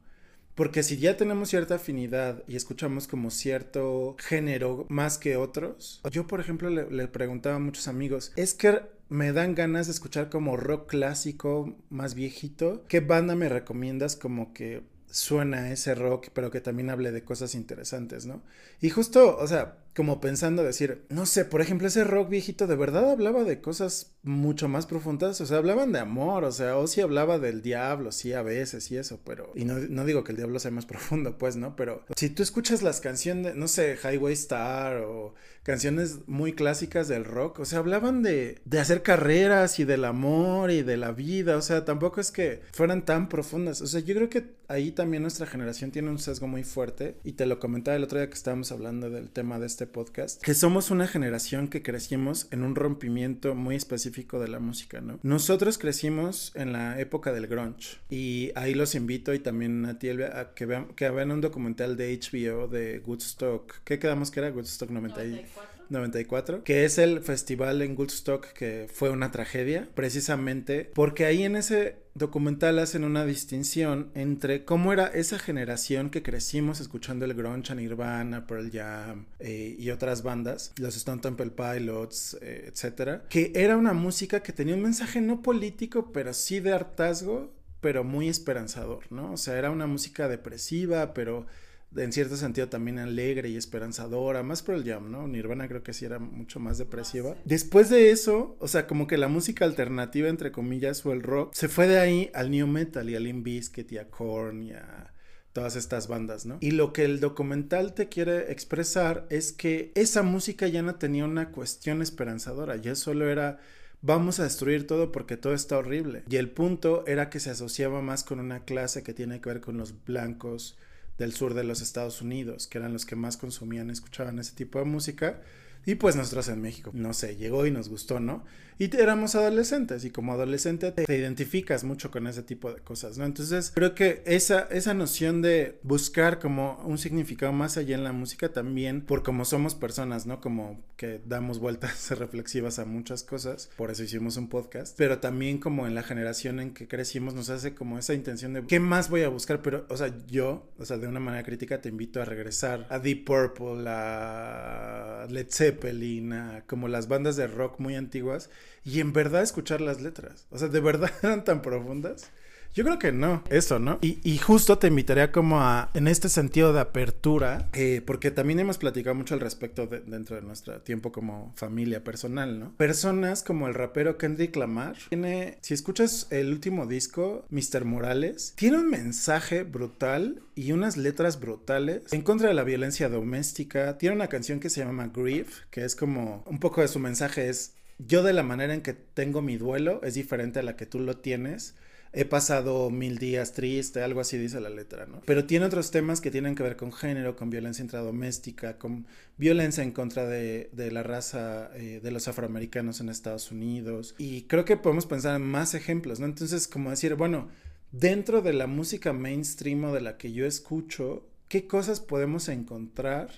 Porque si ya tenemos cierta afinidad y escuchamos como cierto género más que otros, yo por ejemplo le, preguntaba a muchos amigos, es que me dan ganas de escuchar como rock clásico más viejito, ¿qué banda me recomiendas como que suena ese rock, pero que también hable de cosas interesantes, ¿no? Y justo, o sea, como pensando decir, no sé, por ejemplo, ese rock viejito de verdad hablaba de cosas mucho más profundas, o sea, hablaban de amor, o sea, o sí hablaba del diablo, sí, a veces y eso, pero, y no, no digo que el diablo sea más profundo, pues, ¿no? Pero si tú escuchas las canciones, no sé, Highway Star o canciones muy clásicas del rock, o sea, hablaban de, de hacer carreras y del amor y de la vida, o sea, tampoco es que fueran tan profundas, o sea, yo creo que ahí también nuestra generación tiene un sesgo muy fuerte, y te lo comentaba el otro día que estábamos hablando del tema de este podcast, que somos una generación que crecimos en un rompimiento muy específico de la música, ¿no? Nosotros crecimos en la época del grunge y ahí los invito y también a ti a que vean, que vean un documental de HBO de Woodstock. ¿Qué quedamos que era Woodstock 94? 94, que es el festival en Woodstock que fue una tragedia, precisamente porque ahí en ese documental hacen una distinción entre cómo era esa generación que crecimos escuchando el grunge, Nirvana, Pearl Jam eh, y otras bandas, los Stone Temple Pilots, eh, etcétera, que era una música que tenía un mensaje no político, pero sí de hartazgo, pero muy esperanzador, ¿no? O sea, era una música depresiva, pero en cierto sentido también alegre y esperanzadora, más por el jam, ¿no? Nirvana creo que sí era mucho más depresiva. Después de eso, o sea, como que la música alternativa, entre comillas, o el rock, se fue de ahí al new metal y al Bizkit y a Korn y a todas estas bandas, ¿no? Y lo que el documental te quiere expresar es que esa música ya no tenía una cuestión esperanzadora, ya solo era vamos a destruir todo porque todo está horrible. Y el punto era que se asociaba más con una clase que tiene que ver con los blancos, del sur de los Estados Unidos, que eran los que más consumían, escuchaban ese tipo de música. Y pues nosotros en México, no sé, llegó y nos gustó, ¿no? Y éramos adolescentes y como adolescente te, identificas mucho con ese tipo de cosas, ¿no? Entonces creo que esa, esa noción de buscar como un significado más allá en la música también, por como somos personas, ¿no? Como que damos vueltas reflexivas a muchas cosas, por eso hicimos un podcast, pero también como en la generación en que crecimos nos hace como esa intención de qué más voy a buscar, pero, o sea, yo, o sea, de una manera crítica te invito a regresar a Deep Purple, a Led Zeppelin, a como las bandas de rock muy antiguas y en verdad escuchar las letras. O sea, de verdad eran tan profundas yo creo que no, eso, ¿no? Y, justo te invitaría como a, en este sentido de apertura, eh, porque también hemos platicado mucho al respecto dentro de nuestro tiempo como familia personal, ¿no? Personas como el rapero Kendrick Lamar, tiene, si escuchas el último disco, Mr. Morales, tiene un mensaje brutal y unas letras brutales en contra de la violencia doméstica. Tiene una canción que se llama Grief, que es como un poco de su mensaje es yo de la manera en que tengo mi duelo es diferente a la que tú lo tienes he pasado mil días triste, algo así dice la letra, ¿no? Pero tiene otros temas que tienen que ver con género, con violencia intradoméstica, con violencia en contra de, la raza eh, de los afroamericanos en Estados Unidos. Y creo que podemos pensar en más ejemplos, ¿no? Entonces, como decir, bueno, dentro de la música mainstream o de la que yo escucho, ¿qué cosas podemos encontrar?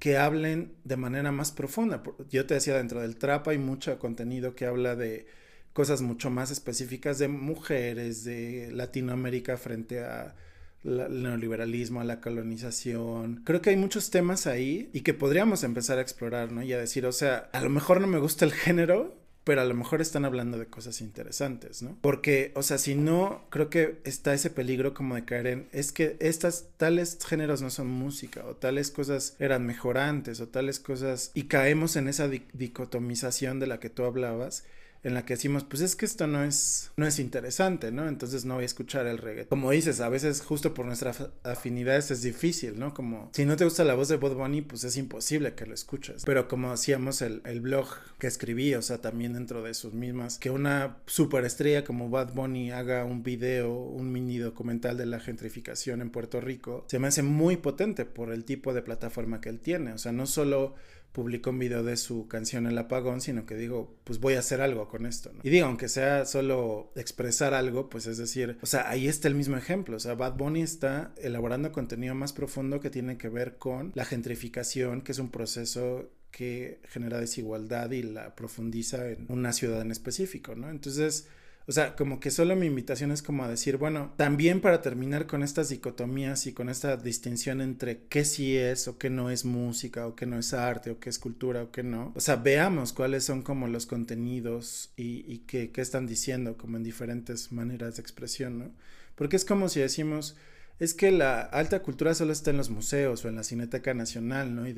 Que hablen de manera más profunda. Yo te decía, dentro del trap hay mucho contenido que habla de cosas mucho más específicas de mujeres, de Latinoamérica frente a neoliberalismo, a la colonización. Creo que hay muchos temas ahí y que podríamos empezar a explorar, ¿no? Y a decir, o sea, a lo mejor no me gusta el género, pero a lo mejor están hablando de cosas interesantes, ¿no? Porque, o sea, si no, creo que está ese peligro como de caer en, es que estas tales géneros no son música, o tales cosas eran mejorantes, o tales cosas, y caemos en esa dicotomización de la que tú hablabas, en la que decimos, pues es que esto no es, no es interesante, ¿no? Entonces no voy a escuchar el reggae. Como dices, a veces justo por nuestras afinidades es difícil, ¿no? Como si no te gusta la voz de Bob Bunny, pues es imposible que lo escuches. Pero como hacíamos el, el blog que escribí, o sea, también dentro de sus mismas, que una superestrella como Bad Bunny haga un video, un mini documental de la gentrificación en Puerto Rico, se me hace muy potente por el tipo de plataforma que él tiene. O sea, no solo publicó un video de su canción El Apagón, sino que digo, pues voy a hacer algo con esto. Y digo, aunque sea solo expresar algo, pues es decir, o sea, ahí está el mismo ejemplo, o sea, Bad Bunny está elaborando contenido más profundo que tiene que ver con la gentrificación, que es un proceso que genera desigualdad y la profundiza en una ciudad en específico, ¿no? Entonces, o sea, como que solo mi invitación es como a decir, bueno, también para terminar con estas dicotomías y con esta distinción entre qué sí es o qué no es música o qué no es arte o qué es cultura o qué no. O sea, veamos cuáles son como los contenidos y, qué, están diciendo como en diferentes maneras de expresión, ¿no? Porque es como si decimos, es que la alta cultura solo está en los museos o en la Cineteca Nacional, ¿no? Y,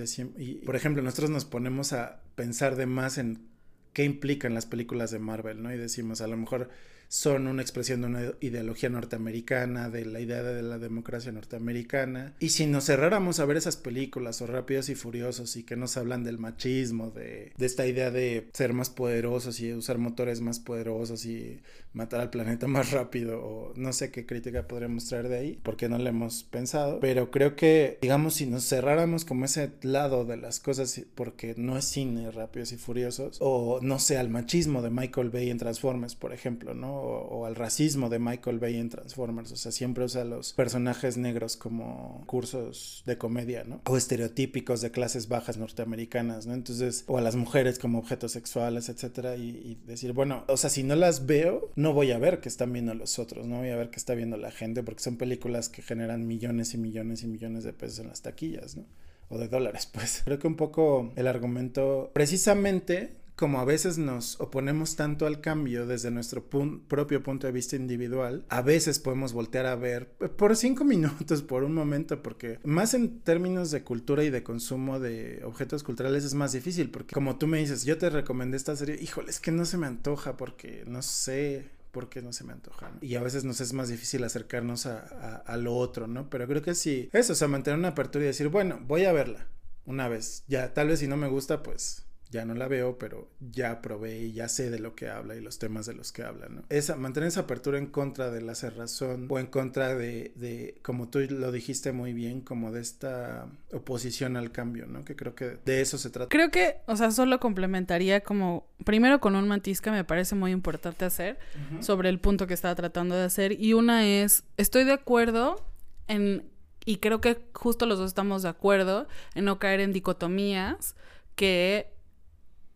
por ejemplo, nosotros nos ponemos a pensar de más en qué implican las películas de Marvel, ¿no? Y decimos, a lo mejor son una expresión de una ideología norteamericana, de la idea de la democracia norteamericana. Y si nos cerráramos a ver esas películas o Rápidos y Furiosos y que nos hablan del machismo, de, de esta idea de ser más poderosos y usar motores más poderosos y matar al planeta más rápido o no sé qué crítica podríamos traer de ahí porque no lo hemos pensado pero creo que digamos si nos cerráramos como ese lado de las cosas porque no es cine rápidos y furiosos o no sé al machismo de Michael Bay en Transformers por ejemplo no o, al racismo de Michael Bay en Transformers. O sea, siempre usa los personajes negros como cursos de comedia, ¿no? O estereotípicos de clases bajas norteamericanas, ¿no? Entonces, o a las mujeres como objetos sexuales, etcétera, y, decir, bueno, o sea, si no las veo, no voy a ver que están viendo los otros, no voy a ver que está viendo la gente, porque son películas que generan millones y millones y millones de pesos en las taquillas, ¿no? o de dólares, pues. Creo que un poco el argumento, precisamente como a veces nos oponemos tanto al cambio desde nuestro propio punto de vista individual, a veces podemos voltear a ver por cinco minutos, por un momento, porque más en términos de cultura y de consumo de objetos culturales es más difícil, porque como tú me dices, yo te recomendé esta serie, híjole, es que no se me antoja porque no sé, por qué no se me antoja. Y a veces nos es más difícil acercarnos a, a, lo otro, ¿no? Pero creo que sí, eso, o sea, mantener una apertura y decir, bueno, voy a verla una vez. Ya, tal vez si no me gusta, pues ya no la veo, pero ya probé y ya sé de lo que habla y los temas de los que habla, ¿no? Esa, mantener esa apertura en contra de la cerrazón o en contra de, de, como tú lo dijiste muy bien, como de esta oposición al cambio, ¿no? Que creo que de eso se trata. Creo que, o sea, solo complementaría como, primero con un matiz que me parece muy importante hacer sobre el punto que estaba tratando de hacer y una es, estoy de acuerdo en, y creo que justo los dos estamos de acuerdo en no caer en dicotomías que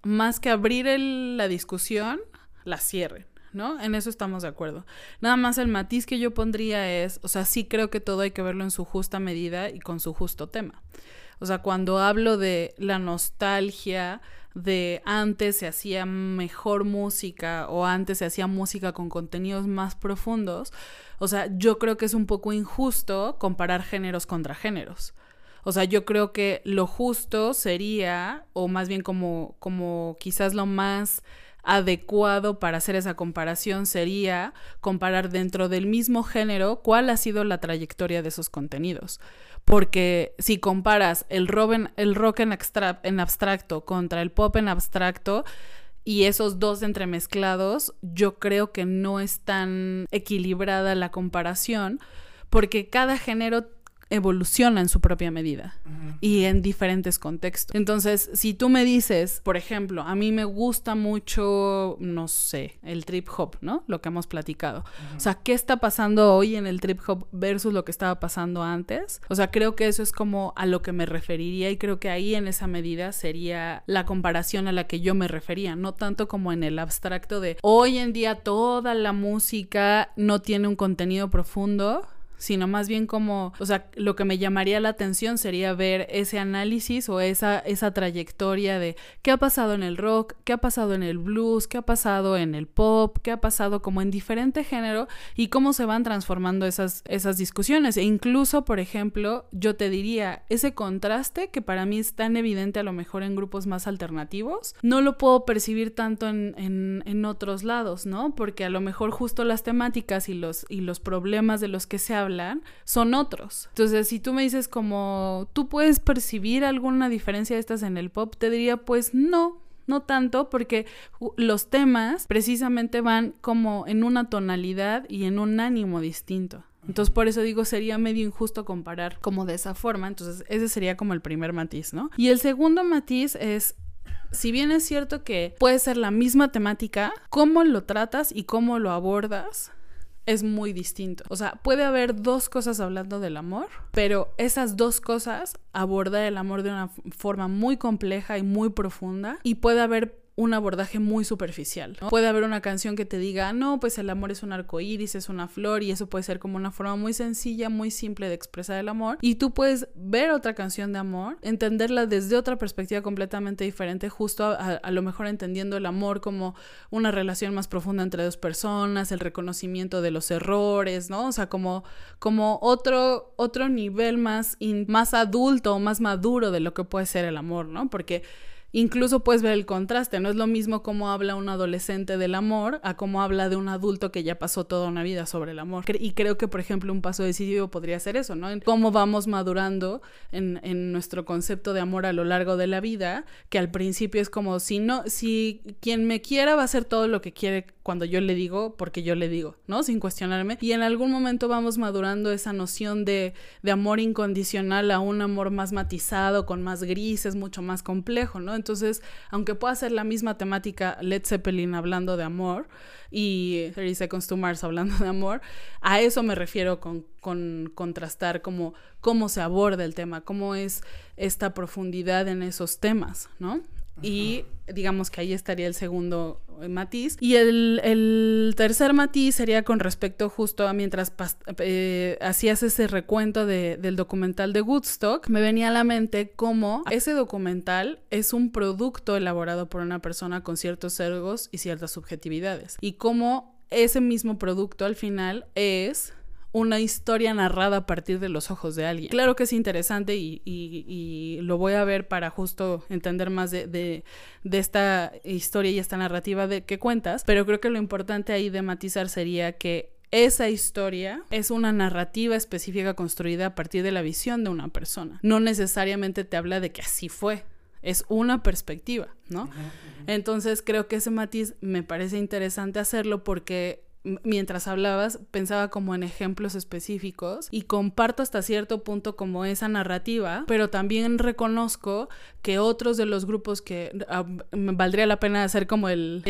más que abrir la discusión, la cierren. ¿no? En eso estamos de acuerdo. Nada más el matiz que yo pondría es, o sea, sí creo que todo hay que verlo en su justa medida y con su justo tema. O sea, cuando hablo de la nostalgia de antes se hacía mejor música o antes se hacía música con contenidos más profundos, o sea, yo creo que es un poco injusto comparar géneros contra géneros. O sea, yo creo que lo justo sería, o más bien como, como quizás lo más adecuado para hacer esa comparación sería comparar dentro del mismo género cuál ha sido la trayectoria de esos contenidos. Porque si comparas el rock en, el rock en, en abstracto contra el pop en abstracto, y esos dos entremezclados, yo creo que no es tan equilibrada la comparación, porque cada género evoluciona en su propia medida y en diferentes contextos. Entonces, si tú me dices, por ejemplo, a mí me gusta mucho, no sé, el trip hop, ¿no? Lo que hemos platicado. O sea, ¿qué está pasando hoy en el trip hop versus lo que estaba pasando antes? O sea, creo que eso es como a lo que me referiría y creo que ahí en esa medida sería la comparación a la que yo me refería, no tanto como en el abstracto de hoy en día toda la música no tiene un contenido profundo, sino más bien como, o sea, lo que me llamaría la atención sería ver ese análisis o esa, esa trayectoria de qué ha pasado en el rock, qué ha pasado en el blues, qué ha pasado en el pop, qué ha pasado como en diferente género y cómo se van transformando esas, esas discusiones. E incluso, por ejemplo, yo te diría, ese contraste que para mí es tan evidente a lo mejor en grupos más alternativos, no lo puedo percibir tanto en, en, en otros lados, ¿no? Porque a lo mejor justo las temáticas y los, y los problemas de los que se habla hablan son otros. Entonces, si tú me dices como, ¿tú puedes percibir alguna diferencia de estas en el pop? Te diría, pues no, no tanto porque los temas precisamente van como en una tonalidad y en un ánimo distinto. Entonces por eso digo sería medio injusto comparar como de esa forma. Entonces ese sería como el primer matiz, ¿no? Y el segundo matiz es si bien es cierto que puede ser la misma temática, cómo lo tratas y cómo lo abordas es muy distinto. O sea, puede haber dos cosas hablando del amor, pero esas dos cosas abordan el amor de una forma muy compleja y muy profunda y puede haber un abordaje muy superficial. Puede haber una canción que te diga, no, pues el amor es un arco iris, es una flor, y eso puede ser como una forma muy sencilla, muy simple de expresar el amor. Y tú puedes ver otra canción de amor, entenderla desde otra perspectiva completamente diferente, justo a, lo mejor entendiendo el amor como una relación más profunda entre dos personas, el reconocimiento de los errores, ¿no? O sea, como, como otro, otro nivel más, más adulto o más maduro de lo que puede ser el amor, ¿no? Porque Incluso puedes ver el contraste, no es lo mismo cómo habla un adolescente del amor a cómo habla de un adulto que ya pasó toda una vida sobre el amor. Y creo que, por ejemplo, un paso decisivo podría ser eso, ¿no? cómo vamos madurando en, en, nuestro concepto de amor a lo largo de la vida, que al principio es como si no, si quien me quiera va a hacer todo lo que quiere cuando yo le digo, porque yo le digo, ¿no? Sin cuestionarme. Y en algún momento vamos madurando esa noción de, de amor incondicional a un amor más matizado, con más grises, mucho más complejo, ¿no? Entonces, aunque pueda ser la misma temática Led Zeppelin hablando de amor y 30 Seconds to Mars hablando de amor, a eso me refiero con, con contrastar cómo, cómo se aborda el tema, cómo es esta profundidad en esos temas, ¿no? Y digamos que ahí estaría el segundo eh, matiz. Y el, tercer matiz sería con respecto justo a mientras eh, hacías ese recuento del documental de Woodstock, me venía a la mente cómo ese documental es un producto elaborado por una persona con ciertos sesgos y ciertas subjetividades. Y cómo ese mismo producto al final es una historia narrada a partir de los ojos de alguien. Claro que es interesante y, lo voy a ver para justo entender más de, de, esta historia y esta narrativa de que cuentas, pero creo que lo importante ahí de matizar sería que esa historia es una narrativa específica construida a partir de la visión de una persona. No necesariamente te habla de que así fue, es una perspectiva, ¿no? Entonces creo que ese matiz me parece interesante hacerlo porque mientras hablabas, pensaba como en ejemplos específicos y comparto hasta cierto punto como esa narrativa, pero también reconozco que otros de los grupos que ah, valdría la pena hacer como el,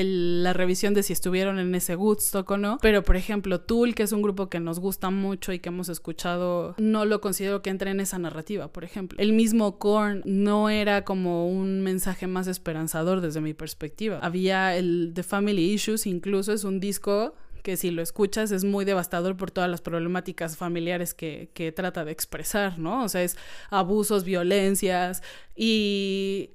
la revisión de si estuvieron en ese Woodstock o no, pero por ejemplo Tool, que es un grupo que nos gusta mucho y que hemos escuchado, no lo considero que entre en esa narrativa, por ejemplo. El mismo Korn no era como un mensaje más esperanzador desde mi perspectiva. Había el The Family Issues, incluso es un disco que si lo escuchas es muy devastador por todas las problemáticas familiares que, trata de expresar, ¿no? O sea, es abusos, violencias y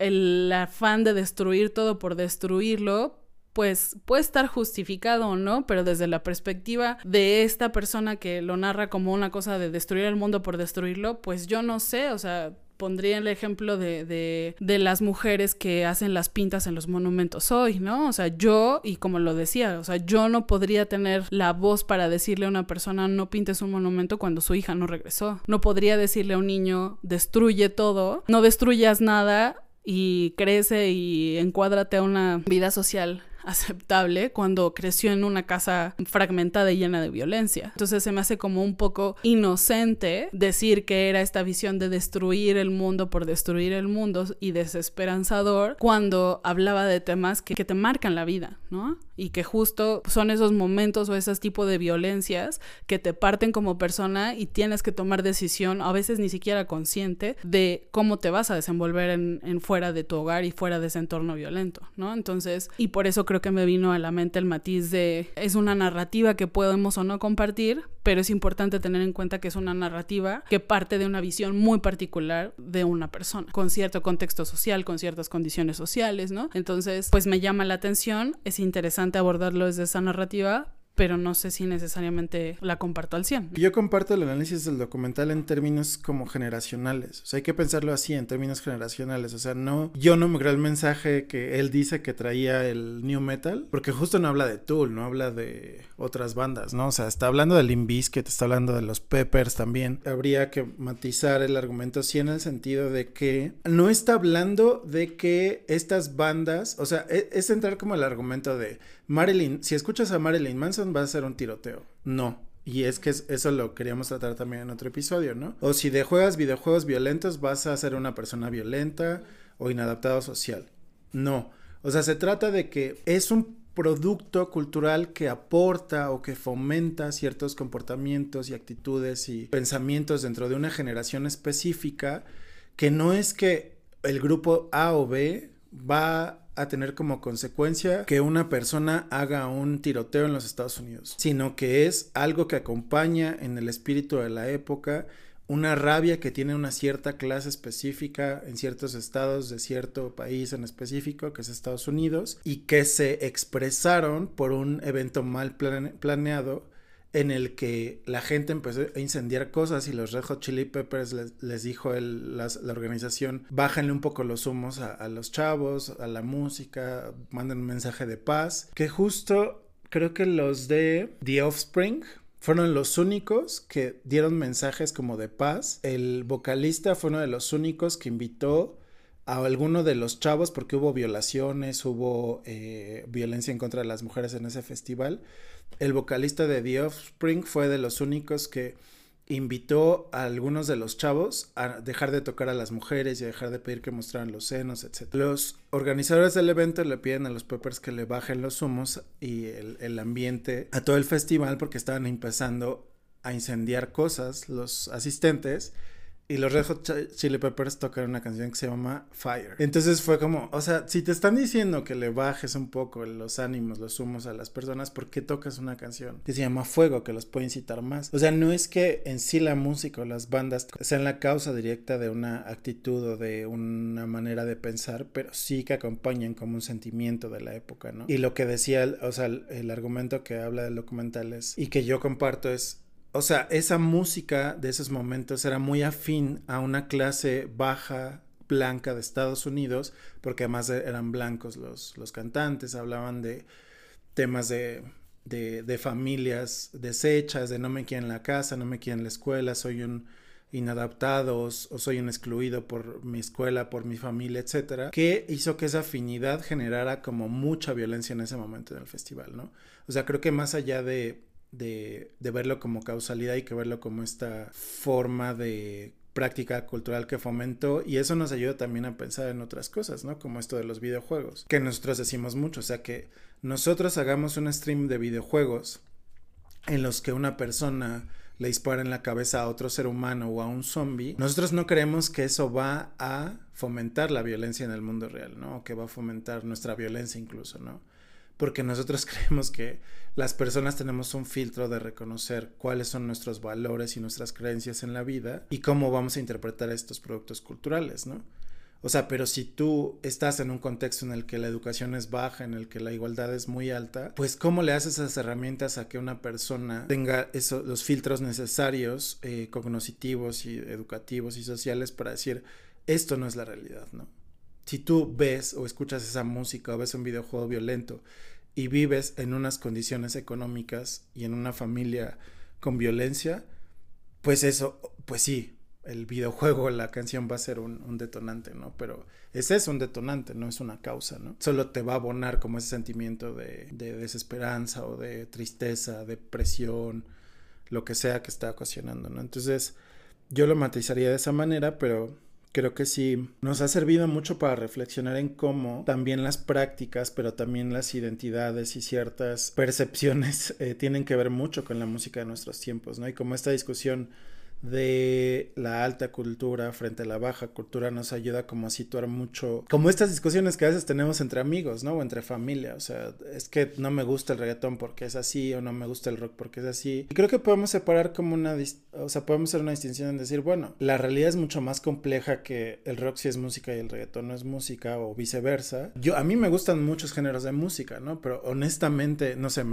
el afán de destruir todo por destruirlo, pues puede estar justificado o no, pero desde la perspectiva de esta persona que lo narra como una cosa de destruir el mundo por destruirlo, pues yo no sé, o sea, pondría el ejemplo de, de, de, las mujeres que hacen las pintas en los monumentos hoy, ¿no? O sea, yo, y como lo decía, o sea, yo no podría tener la voz para decirle a una persona no pintes un monumento cuando su hija no regresó. No podría decirle a un niño destruye todo, no destruyas nada y crece y encuádrate a una vida social aceptable cuando creció en una casa fragmentada y llena de violencia. Entonces se me hace como un poco inocente decir que era esta visión de destruir el mundo por destruir el mundo y desesperanzador cuando hablaba de temas que, que te marcan la vida, ¿no? Y que justo son esos momentos o esos tipos de violencias que te parten como persona y tienes que tomar decisión, a veces ni siquiera consciente, de cómo te vas a desenvolver en, en fuera de tu hogar y fuera de ese entorno violento, ¿no? Entonces, y por eso creo que me vino a la mente el matiz de es una narrativa que podemos o no compartir, pero es importante tener en cuenta que es una narrativa que parte de una visión muy particular de una persona, con cierto contexto social, con ciertas condiciones sociales, ¿no? Entonces, pues me llama la atención, es interesante abordarlo desde esa narrativa, pero no sé si necesariamente la comparto al 100. Yo comparto el análisis del documental en términos como generacionales, o sea, hay que pensarlo así, en términos generacionales, o sea, no, yo no me creo el mensaje que él dice que traía el new metal, porque justo no habla de Tool, no habla de otras bandas, ¿no? O sea, está hablando del Limbiskit, está hablando de los Peppers también. Habría que matizar el argumento sí en el sentido de que no está hablando de que estas bandas, o sea, es, es entrar como el argumento de Marilyn, si escuchas a Marilyn Manson va a ser un tiroteo. No. Y es que eso lo queríamos tratar también en otro episodio, ¿no? O si de juegas videojuegos violentos vas a ser una persona violenta o inadaptado social. No. O sea, se trata de que es un producto cultural que aporta o que fomenta ciertos comportamientos y actitudes y pensamientos dentro de una generación específica que no es que el grupo A o B va a tener como consecuencia que una persona haga un tiroteo en los Estados Unidos, sino que es algo que acompaña en el espíritu de la época una rabia que tiene una cierta clase específica en ciertos estados de cierto país en específico, que es Estados Unidos, y que se expresaron por un evento mal planeado en el que la gente empezó a incendiar cosas y los Red Hot Chili Peppers les, dijo la organización, bájenle un poco los humos a, a, los chavos, a la música, manden un mensaje de paz, que justo creo que los de The Offspring fueron los únicos que dieron mensajes como de paz. El vocalista fue uno de los únicos que invitó a alguno de los chavos porque hubo violaciones, hubo eh, violencia en contra de las mujeres en ese festival el vocalista de The Offspring fue de los únicos que invitó a algunos de los chavos a dejar de tocar a las mujeres y a dejar de pedir que mostraran los senos, etc. Los organizadores del evento le piden a los Peppers que le bajen los humos y el, el ambiente a todo el festival porque estaban empezando a incendiar cosas los asistentes y los Red Hot Chili Peppers tocan una canción que se llama Fire. Entonces fue como, o sea, si te están diciendo que le bajes un poco los ánimos, los humos a las personas, ¿por qué tocas una canción que se llama Fuego, que los puede incitar más? O sea, no es que en sí la música o las bandas sean la causa directa de una actitud o de una manera de pensar, pero sí que acompañan como un sentimiento de la época, ¿no? Y lo que decía, o sea, el, el argumento que habla del documental es, y que yo comparto es, o sea, esa música de esos momentos era muy afín a una clase baja blanca de Estados Unidos, porque además eran blancos los, los cantantes, hablaban de temas de, de, de, familias deshechas, de no me quieren en la casa, no me quieren en la escuela, soy un inadaptado o, soy un excluido por mi escuela, por mi familia, etcétera, que hizo que esa afinidad generara como mucha violencia en ese momento en el festival, ¿no? O sea, creo que más allá de de, de, verlo como causalidad y que verlo como esta forma de práctica cultural que fomentó y eso nos ayuda también a pensar en otras cosas, ¿no? Como esto de los videojuegos, que nosotros decimos mucho, o sea que nosotros hagamos un stream de videojuegos en los que una persona le dispara en la cabeza a otro ser humano o a un zombie, nosotros no creemos que eso va a fomentar la violencia en el mundo real, ¿no? O que va a fomentar nuestra violencia incluso, ¿no? Porque nosotros creemos que las personas tenemos un filtro de reconocer cuáles son nuestros valores y nuestras creencias en la vida y cómo vamos a interpretar estos productos culturales, ¿no? O sea, pero si tú estás en un contexto en el que la educación es baja, en el que la igualdad es muy alta, pues cómo le haces esas herramientas a que una persona tenga esos, los filtros necesarios, eh, cognitivos y educativos y sociales para decir, esto no es la realidad, ¿no? Si tú ves o escuchas esa música o ves un videojuego violento y vives en unas condiciones económicas y en una familia con violencia, pues eso, pues sí, el videojuego, la canción va a ser un, detonante, ¿no? Pero ese es un detonante, no es una causa, ¿no? Solo te va a abonar como ese sentimiento de, de desesperanza o de tristeza, depresión, lo que sea que está ocasionando, ¿no? Entonces, yo lo matizaría de esa manera, pero creo que sí nos ha servido mucho para reflexionar en cómo también las prácticas, pero también las identidades y ciertas percepciones eh, tienen que ver mucho con la música de nuestros tiempos, ¿no? Y como esta discusión de la alta cultura frente a la baja cultura nos ayuda como a situar mucho, como estas discusiones que a veces tenemos entre amigos, ¿no? O entre familia, o sea, es que no me gusta el reggaetón porque es así o no me gusta el rock porque es así. Y creo que podemos separar como una, o sea, podemos hacer una distinción en decir, bueno, la realidad es mucho más compleja que el rock si es música y el reggaetón no es música o viceversa. Yo, a mí me gustan muchos géneros de música, ¿no? Pero honestamente, no sé,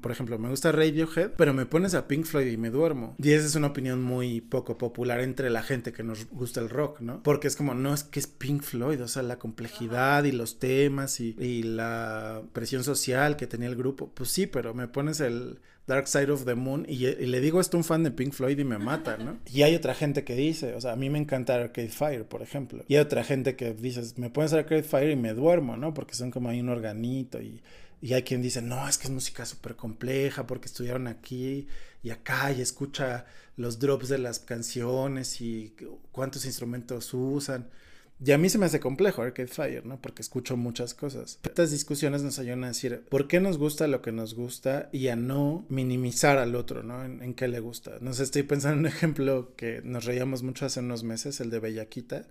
por ejemplo, me gusta Radiohead, pero me pones a Pink Floyd y me duermo. Y esa es una opinión muy poco popular entre la gente que nos gusta el rock, ¿no? Porque es como, no es que es Pink Floyd, o sea, la complejidad y los temas y, la presión social que tenía el grupo. Pues sí, pero me pones el Dark Side of the Moon y, le digo esto a un fan de Pink Floyd y me mata, ¿no? Y hay otra gente que dice, o sea, a mí me encanta Arcade Fire, por ejemplo. Y hay otra gente que dice, me pones Arcade Fire y me duermo, ¿no? Porque son como ahí un organito y y hay quien dice, no, es que es música súper compleja porque estudiaron aquí y acá y escucha los drops de las canciones y cuántos instrumentos usan. Y a mí se me hace complejo Arcade Fire, ¿no? Porque escucho muchas cosas. Estas discusiones nos ayudan a decir por qué nos gusta lo que nos gusta y a no minimizar al otro, ¿no? En, qué le gusta. No sé, estoy pensando en un ejemplo que nos reíamos mucho hace unos meses, el de Bellaquita.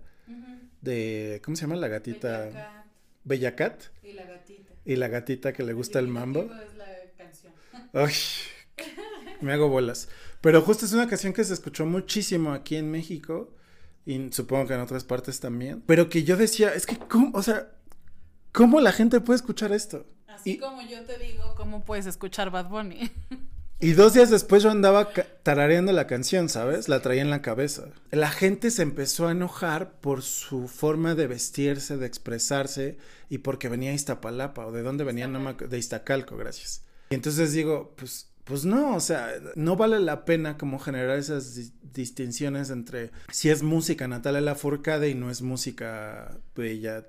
De, ¿cómo se llama la gatita? Bellacat. Y la gatita. Y la gatita que le gusta el, mambo. Es la canción. Ay, me hago bolas. Pero justo es una canción que se escuchó muchísimo aquí en México y supongo que en otras partes también. Pero que yo decía, es que, ¿cómo? O sea, ¿cómo la gente puede escuchar esto? Así como yo te digo, ¿cómo puedes escuchar Bad Bunny? Y dos días después yo andaba tarareando la canción, ¿sabes? La traía en la cabeza. La gente se empezó a enojar por su forma de vestirse, de expresarse y porque venía a Iztapalapa o de dónde venía, no de Iztacalco, gracias. Y entonces digo, pues, pues no, o sea, no vale la pena como generar esas distinciones entre si es música Natalia Lafourcade y no es música Bella...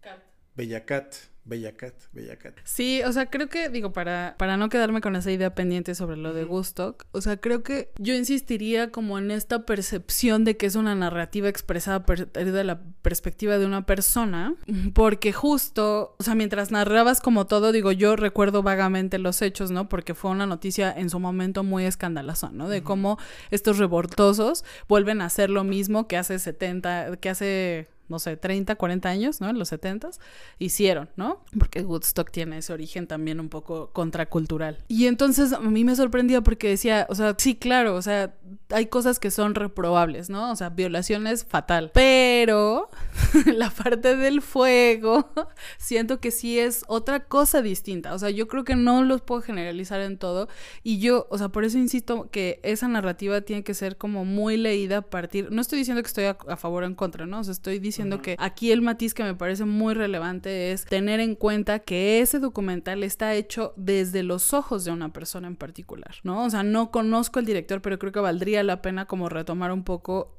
Cat. Bella Cat. Bellacat, Bellacat. Sí, o sea, creo que, digo, para, para no quedarme con esa idea pendiente sobre lo de Gustock, o sea, creo que yo insistiría como en esta percepción de que es una narrativa expresada desde la perspectiva de una persona, porque justo, o sea, mientras narrabas como todo, digo, yo recuerdo vagamente los hechos, ¿no? Porque fue una noticia en su momento muy escandalosa, ¿no? De cómo estos revoltosos vuelven a hacer lo mismo que hace 70, que hace no sé, 30, 40 años, ¿no? En los 70 hicieron, ¿no? Porque Woodstock tiene ese origen también un poco contracultural. Y entonces a mí me sorprendía porque decía, o sea, sí, claro, o sea, hay cosas que son reprobables, ¿no? O sea, violación es fatal. Pero la parte del fuego, siento que sí es otra cosa distinta. O sea, yo creo que no los puedo generalizar en todo. Y yo, o sea, por eso insisto que esa narrativa tiene que ser como muy leída a partir. No estoy diciendo que estoy a, a favor o en contra, ¿no? O sea, estoy diciendo diciendo que aquí el matiz que me parece muy relevante es tener en cuenta que ese documental está hecho desde los ojos de una persona en particular, ¿no? O sea, no conozco al director, pero creo que valdría la pena como retomar un poco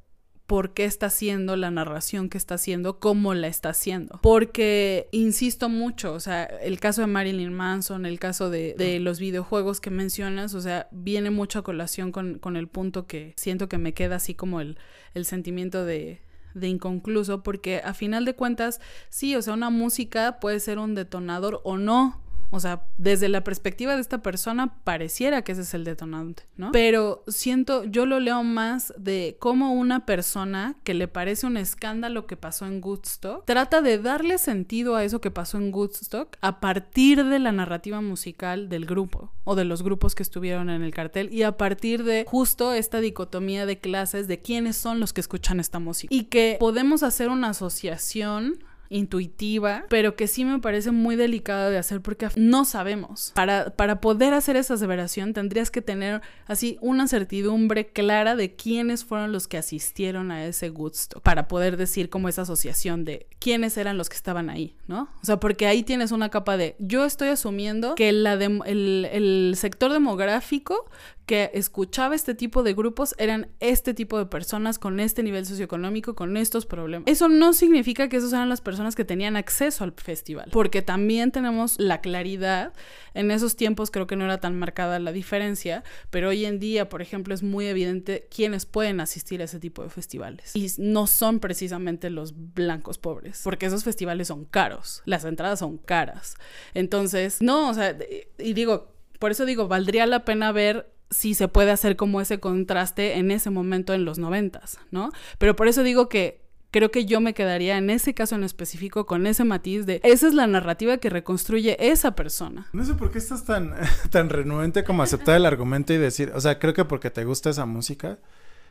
por qué está haciendo la narración que está haciendo, cómo la está haciendo. Porque, insisto mucho, o sea, el caso de Marilyn Manson, el caso de, de los videojuegos que mencionas, o sea, viene mucho a colación con, con, el punto que siento que me queda así como el, el sentimiento de, de inconcluso porque a final de cuentas, sí, o sea, una música puede ser un detonador o no, o sea, desde la perspectiva de esta persona, pareciera que ese es el detonante, ¿no? Pero siento, yo lo leo más de cómo una persona que le parece un escándalo que pasó en Woodstock trata de darle sentido a eso que pasó en Woodstock a partir de la narrativa musical del grupo o de los grupos que estuvieron en el cartel y a partir de justo esta dicotomía de clases de quiénes son los que escuchan esta música y que podemos hacer una asociación intuitiva, pero que sí me parece muy delicada de hacer porque no sabemos. Para, para poder hacer esa aseveración tendrías que tener así una certidumbre clara de quiénes fueron los que asistieron a ese gusto para poder decir como esa asociación de quiénes eran los que estaban ahí, ¿no? O sea, porque ahí tienes una capa de yo estoy asumiendo que la el, el sector demográfico que escuchaba este tipo de grupos eran este tipo de personas con este nivel socioeconómico, con estos problemas. Eso no significa que esas eran las personas que tenían acceso al festival, porque también tenemos la claridad. En esos tiempos creo que no era tan marcada la diferencia, pero hoy en día, por ejemplo, es muy evidente quiénes pueden asistir a ese tipo de festivales. Y no son precisamente los blancos pobres, porque esos festivales son caros, las entradas son caras. Entonces, no, o sea, y digo, por eso digo, valdría la pena ver si se puede hacer como ese contraste en ese momento en los noventas, ¿no? Pero por eso digo que creo que yo me quedaría en ese caso en específico con ese matiz de esa es la narrativa que reconstruye esa persona. No sé por qué estás tan, tan renuente como aceptar el argumento y decir, o sea, creo que porque te gusta esa música.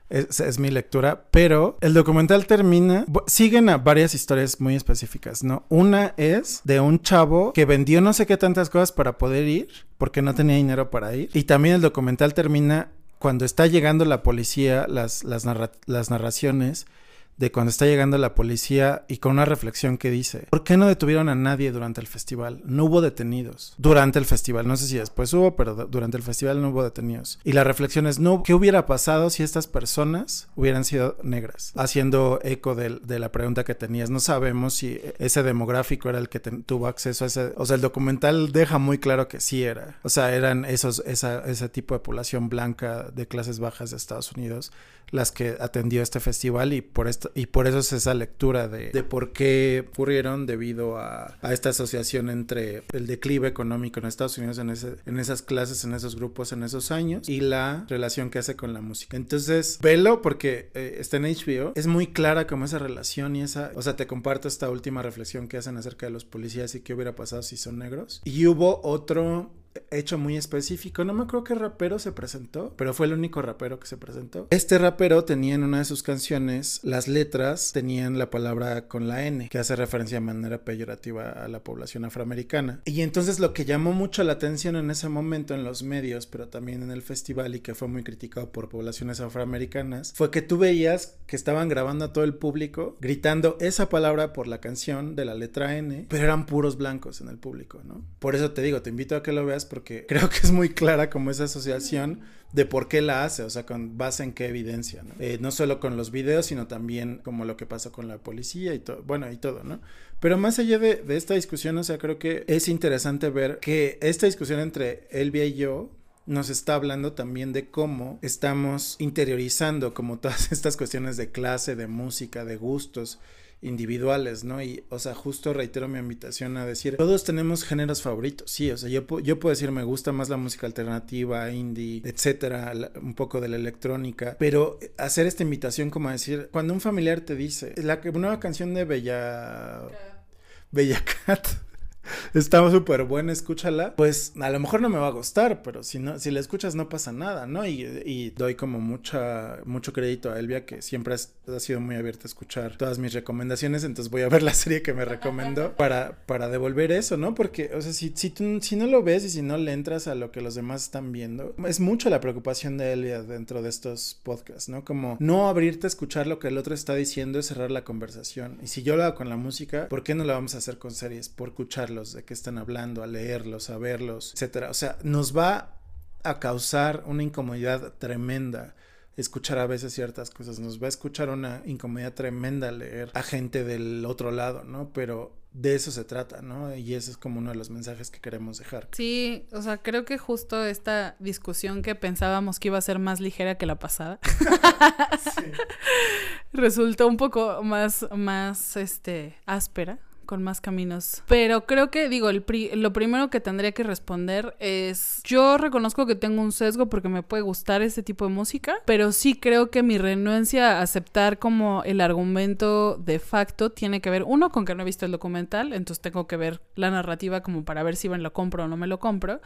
Es, mi lectura, pero el documental termina, siguen a varias historias muy específicas, ¿no? Una es de un chavo que vendió no sé qué tantas cosas para poder ir, porque no tenía dinero para ir, y también el documental termina cuando está llegando la policía, las, las, las narraciones de cuando está llegando la policía y con una reflexión que dice, ¿por qué no detuvieron a nadie durante el festival? No hubo detenidos durante el festival, no sé si después hubo, pero durante el festival no hubo detenidos. Y la reflexión es, no, ¿qué hubiera pasado si estas personas hubieran sido negras? Haciendo eco de, la pregunta que tenías, no sabemos si ese demográfico era el que tuvo acceso a ese, o sea, el documental deja muy claro que sí era, o sea, eran esos, esa, ese tipo de población blanca de clases bajas de Estados Unidos las que atendió este festival y por y por eso es esa lectura de, de por qué ocurrieron debido a, a, esta asociación entre el declive económico en Estados Unidos en, ese, en esas clases, en esos grupos, en esos años y la relación que hace con la música. Entonces, velo porque eh, está en HBO, es muy clara como esa relación y esa, o sea, te comparto esta última reflexión que hacen acerca de los policías y qué hubiera pasado si son negros. Y hubo otro hecho muy específico. No me acuerdo qué rapero se presentó, pero fue el único rapero que se presentó. Este rapero tenía en una de sus canciones, las letras tenían la palabra con la N, que hace referencia de manera peyorativa a la población afroamericana. Y entonces lo que llamó mucho la atención en ese momento en los medios, pero también en el festival y que fue muy criticado por poblaciones afroamericanas, fue que tú veías que estaban grabando a todo el público gritando esa palabra por la canción de la letra N, pero eran puros blancos en el público, ¿no? Por eso te digo, te invito a que lo veas porque creo que es muy clara como esa asociación de por qué la hace, o sea, con base en qué evidencia, ¿no? Eh, no solo con los videos, sino también como lo que pasa con la policía y todo, bueno, y todo, ¿no? Pero más allá de, de esta discusión, o sea, creo que es interesante ver que esta discusión entre Elvia y yo, nos está hablando también de cómo estamos interiorizando como todas estas cuestiones de clase, de música, de gustos individuales, ¿no? Y, o sea, justo reitero mi invitación a decir, todos tenemos géneros favoritos, sí, o sea, yo, yo puedo decir, me gusta más la música alternativa, indie, etcétera, un poco de la electrónica, pero hacer esta invitación como a decir, cuando un familiar te dice, la nueva canción de Bella... Bella Cat está súper buena, escúchala. Pues a lo mejor no me va a gustar, pero si no, si la escuchas no pasa nada, ¿no? Y, doy como mucha, mucho crédito a Elvia, que siempre ha, sido muy abierta a escuchar todas mis recomendaciones, entonces voy a ver la serie que me recomendó para, para devolver eso, ¿no? Porque, o sea, si, si, tú, si no lo ves y si no le entras a lo que los demás están viendo, es mucho la preocupación de Elvia dentro de estos podcasts, ¿no? Como no abrirte a escuchar lo que el otro está diciendo es cerrar la conversación. Y si yo lo hago con la música, ¿por qué no lo vamos a hacer con series? Por escucharlo de qué están hablando, a leerlos, a verlos, etcétera. O sea, nos va a causar una incomodidad tremenda escuchar a veces ciertas cosas, nos va a escuchar una incomodidad tremenda leer a gente del otro lado, ¿no? Pero de eso se trata, ¿no? Y ese es como uno de los mensajes que queremos dejar. Sí, o sea, creo que justo esta discusión que pensábamos que iba a ser más ligera que la pasada, resultó un poco más, más, este, áspera con más caminos. Pero creo que, digo, el lo primero que tendría que responder es, yo reconozco que tengo un sesgo porque me puede gustar ese tipo de música, pero sí creo que mi renuencia a aceptar como el argumento de facto tiene que ver, uno, con que no he visto el documental, entonces tengo que ver la narrativa como para ver si me lo compro o no me lo compro.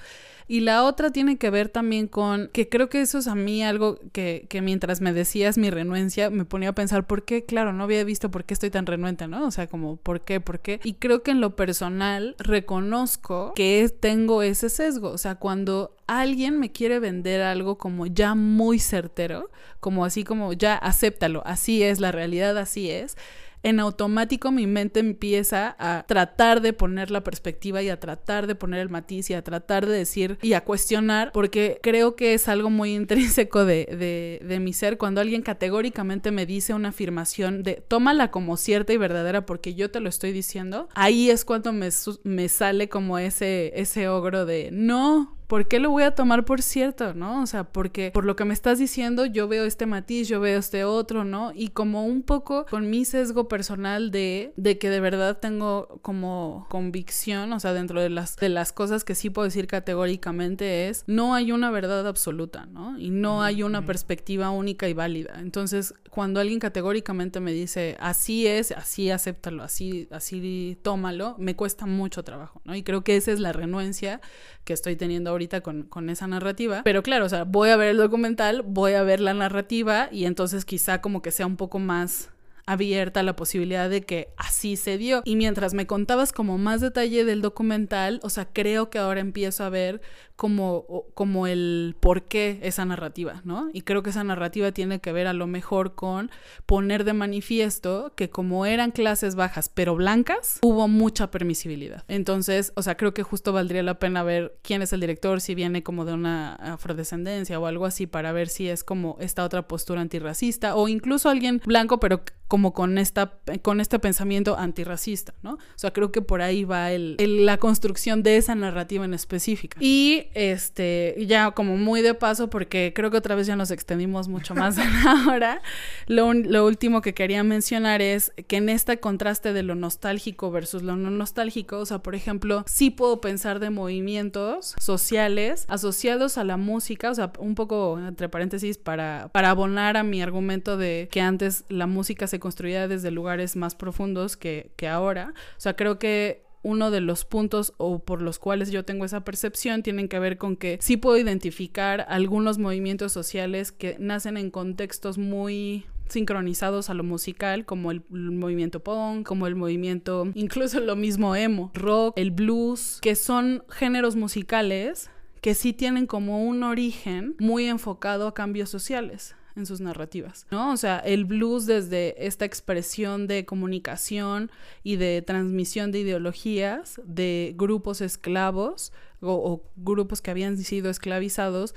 Y la otra tiene que ver también con que creo que eso es a mí algo que, que mientras me decías mi renuencia, me ponía a pensar por qué, claro, no había visto por qué estoy tan renuente, ¿no? O sea, como por qué, por qué. Y creo que en lo personal reconozco que tengo ese sesgo. O sea, cuando alguien me quiere vender algo como ya muy certero, como así como ya acéptalo, así es, la realidad así es en automático mi mente empieza a tratar de poner la perspectiva y a tratar de poner el matiz y a tratar de decir y a cuestionar, porque creo que es algo muy intrínseco de, de, mi ser. Cuando alguien categóricamente me dice una afirmación de tómala como cierta y verdadera porque yo te lo estoy diciendo, ahí es cuando me, me sale como ese, ese ogro de no, ¿por qué lo voy a tomar por cierto, no? O sea, porque por lo que me estás diciendo yo veo este matiz, yo veo este otro, ¿no? Y como un poco con mi sesgo personal de, de que de verdad tengo como convicción, o sea, dentro de las, de las cosas que sí puedo decir categóricamente es, no hay una verdad absoluta, ¿no? Y no hay una perspectiva única y válida. Entonces, cuando alguien categóricamente me dice, así es, así acéptalo, así, así tómalo, me cuesta mucho trabajo, ¿no? Y creo que esa es la renuencia que estoy teniendo ahorita con, con esa narrativa. Pero claro, o sea, voy a ver el documental, voy a ver la narrativa y entonces quizá como que sea un poco más abierta la posibilidad de que así se dio. Y mientras me contabas como más detalle del documental, o sea, creo que ahora empiezo a ver como, como el por qué esa narrativa, ¿no? Y creo que esa narrativa tiene que ver a lo mejor con poner de manifiesto que como eran clases bajas pero blancas, hubo mucha permisibilidad. Entonces, o sea, creo que justo valdría la pena ver quién es el director, si viene como de una afrodescendencia o algo así, para ver si es como esta otra postura antirracista o incluso alguien blanco pero como con, esta, con este pensamiento antirracista, ¿no? O sea, creo que por ahí va el, la construcción de esa narrativa en específica. Y este, ya como muy de paso, porque creo que otra vez ya nos extendimos mucho más de la hora, lo, lo último que quería mencionar es que en este contraste de lo nostálgico versus lo no nostálgico, o sea, por ejemplo, sí puedo pensar de movimientos sociales asociados a la música, o sea, un poco entre paréntesis para, para abonar a mi argumento de que antes la música se construida desde lugares más profundos que, que ahora. O sea, creo que uno de los puntos o por los cuales yo tengo esa percepción tienen que ver con que sí puedo identificar algunos movimientos sociales que nacen en contextos muy sincronizados a lo musical, como el, movimiento punk, como el movimiento, incluso lo mismo emo, rock, el blues, que son géneros musicales que sí tienen como un origen muy enfocado a cambios sociales en sus narrativas, ¿no? O sea, el blues desde esta expresión de comunicación y de transmisión de ideologías de grupos esclavos o, o grupos que habían sido esclavizados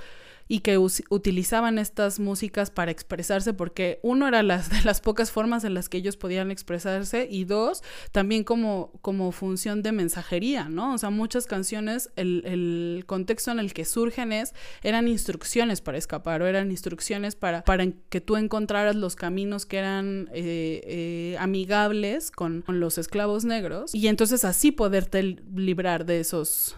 y que utilizaban estas músicas para expresarse porque uno era las de las pocas formas en las que ellos podían expresarse y dos también como, como función de mensajería, ¿no? O sea, muchas canciones, el, el contexto en el que surgen es, eran instrucciones para escapar o eran instrucciones para, para que tú encontraras los caminos que eran eh, eh, amigables con, con los esclavos negros y entonces así poderte librar de esos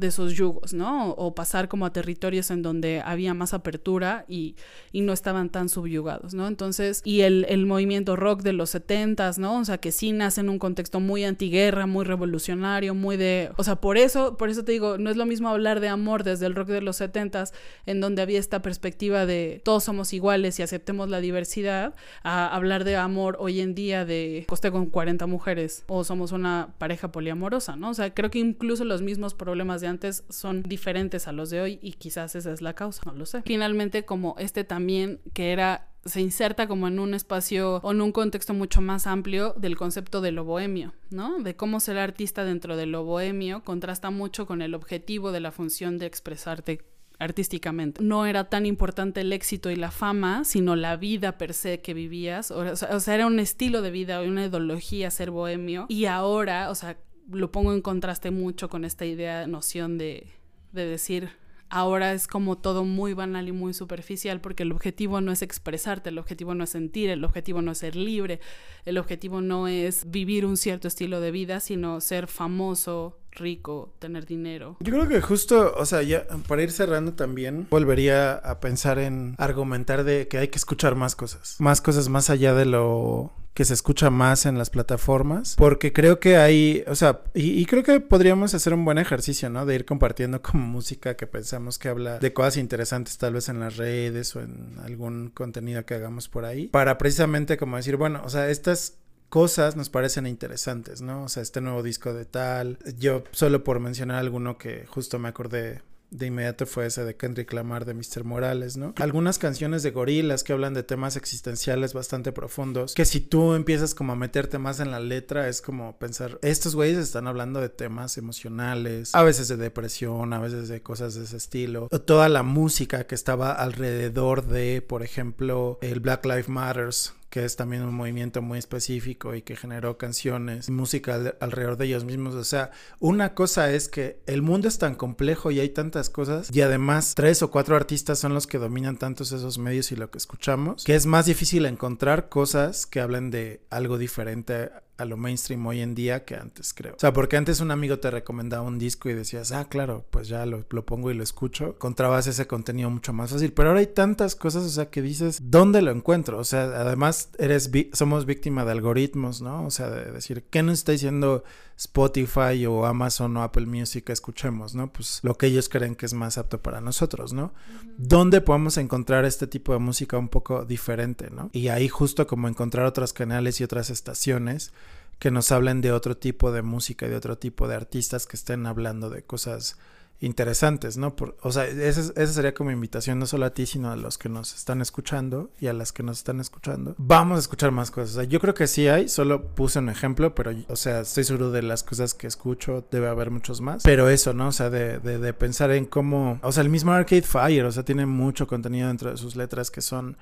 de esos yugos, ¿no? O pasar como a territorios en donde había más apertura y, y no estaban tan subyugados, ¿no? Entonces, y el, el, movimiento rock de los setentas, ¿no? O sea, que sí nace en un contexto muy antiguerra, muy revolucionario, muy de... O sea, por eso, por eso te digo, no es lo mismo hablar de amor desde el rock de los setentas, en donde había esta perspectiva de todos somos iguales y aceptemos la diversidad, a hablar de amor hoy en día de coste con 40 mujeres o somos una pareja poliamorosa, ¿no? O sea, creo que incluso los mismos problemas de antes son diferentes a los de hoy y quizás esa es la causa, no lo sé. Finalmente, como este también que era se inserta como en un espacio o en un contexto mucho más amplio del concepto de lo bohemio, ¿no? De cómo ser artista dentro de lo bohemio contrasta mucho con el objetivo de la función de expresarte artísticamente. No era tan importante el éxito y la fama, sino la vida per se que vivías. O sea, era un estilo de vida, una ideología ser bohemio. Y ahora, o sea, lo pongo en contraste mucho con esta idea, noción de, de decir ahora es como todo muy banal y muy superficial porque el objetivo no es expresarte, el objetivo no es sentir, el objetivo no es ser libre, el objetivo no es vivir un cierto estilo de vida, sino ser famoso, rico, tener dinero. Yo creo que justo, o sea, ya para ir cerrando también, volvería a pensar en argumentar de que hay que escuchar más cosas, más cosas más allá de lo que se escucha más en las plataformas, porque creo que hay, o sea, y, creo que podríamos hacer un buen ejercicio, ¿no? De ir compartiendo como música que pensamos que habla de cosas interesantes tal vez en las redes o en algún contenido que hagamos por ahí, para precisamente como decir, bueno, o sea, estas cosas nos parecen interesantes, ¿no? O sea, este nuevo disco de tal. Yo solo por mencionar alguno que justo me acordé de inmediato fue ese de Kendrick Lamar de Mr. Morales, ¿no? Algunas canciones de gorilas que hablan de temas existenciales bastante profundos, que si tú empiezas como a meterte más en la letra, es como pensar, estos güeyes están hablando de temas emocionales, a veces de depresión, a veces de cosas de ese estilo, toda la música que estaba alrededor de, por ejemplo, el Black Lives Matters, que es también un movimiento muy específico y que generó canciones, música alrededor de ellos mismos. O sea, una cosa es que el mundo es tan complejo y hay tantas cosas y además tres o cuatro artistas son los que dominan tantos esos medios y lo que escuchamos, que es más difícil encontrar cosas que hablen de algo diferente a lo mainstream hoy en día que antes, creo. O sea, porque antes un amigo te recomendaba un disco y decías, ah, claro, pues ya lo, pongo y lo escucho. Encontrabas ese contenido mucho más fácil. Pero ahora hay tantas cosas, o sea, que dices, ¿dónde lo encuentro? O sea, además eres somos víctima de algoritmos, ¿no? O sea, de decir, ¿qué nos está diciendo Spotify o Amazon o Apple Music escuchemos, ¿no? Pues lo que ellos creen que es más apto para nosotros, ¿no? ¿Dónde podemos encontrar este tipo de música un poco diferente, ¿no? Y ahí justo como encontrar otros canales y otras estaciones que nos hablen de otro tipo de música y de otro tipo de artistas que estén hablando de cosas interesantes, ¿no? Por, o sea, esa, sería como invitación no solo a ti, sino a los que nos están escuchando y a las que nos están escuchando. Vamos a escuchar más cosas. Yo creo que sí hay, solo puse un ejemplo, pero, o sea, estoy seguro de las cosas que escucho, debe haber muchos más. Pero eso, ¿no? O sea, de, de, de pensar en cómo, o sea, el mismo Arcade Fire, o sea, tiene mucho contenido dentro de sus letras que son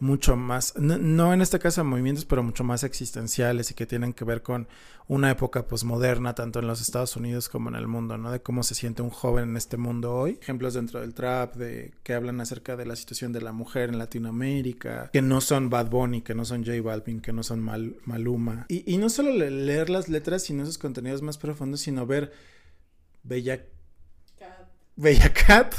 mucho más, no, en este caso movimientos, pero mucho más existenciales y que tienen que ver con una época posmoderna, tanto en los Estados Unidos como en el mundo, ¿no? De cómo se siente un joven en este mundo hoy. Ejemplos dentro del trap, de que hablan acerca de la situación de la mujer en Latinoamérica, que no son Bad Bunny, que no son J Balvin, que no son Maluma. Y, y no solo leer las letras, sino esos contenidos más profundos, sino ver Bella... Bella Cat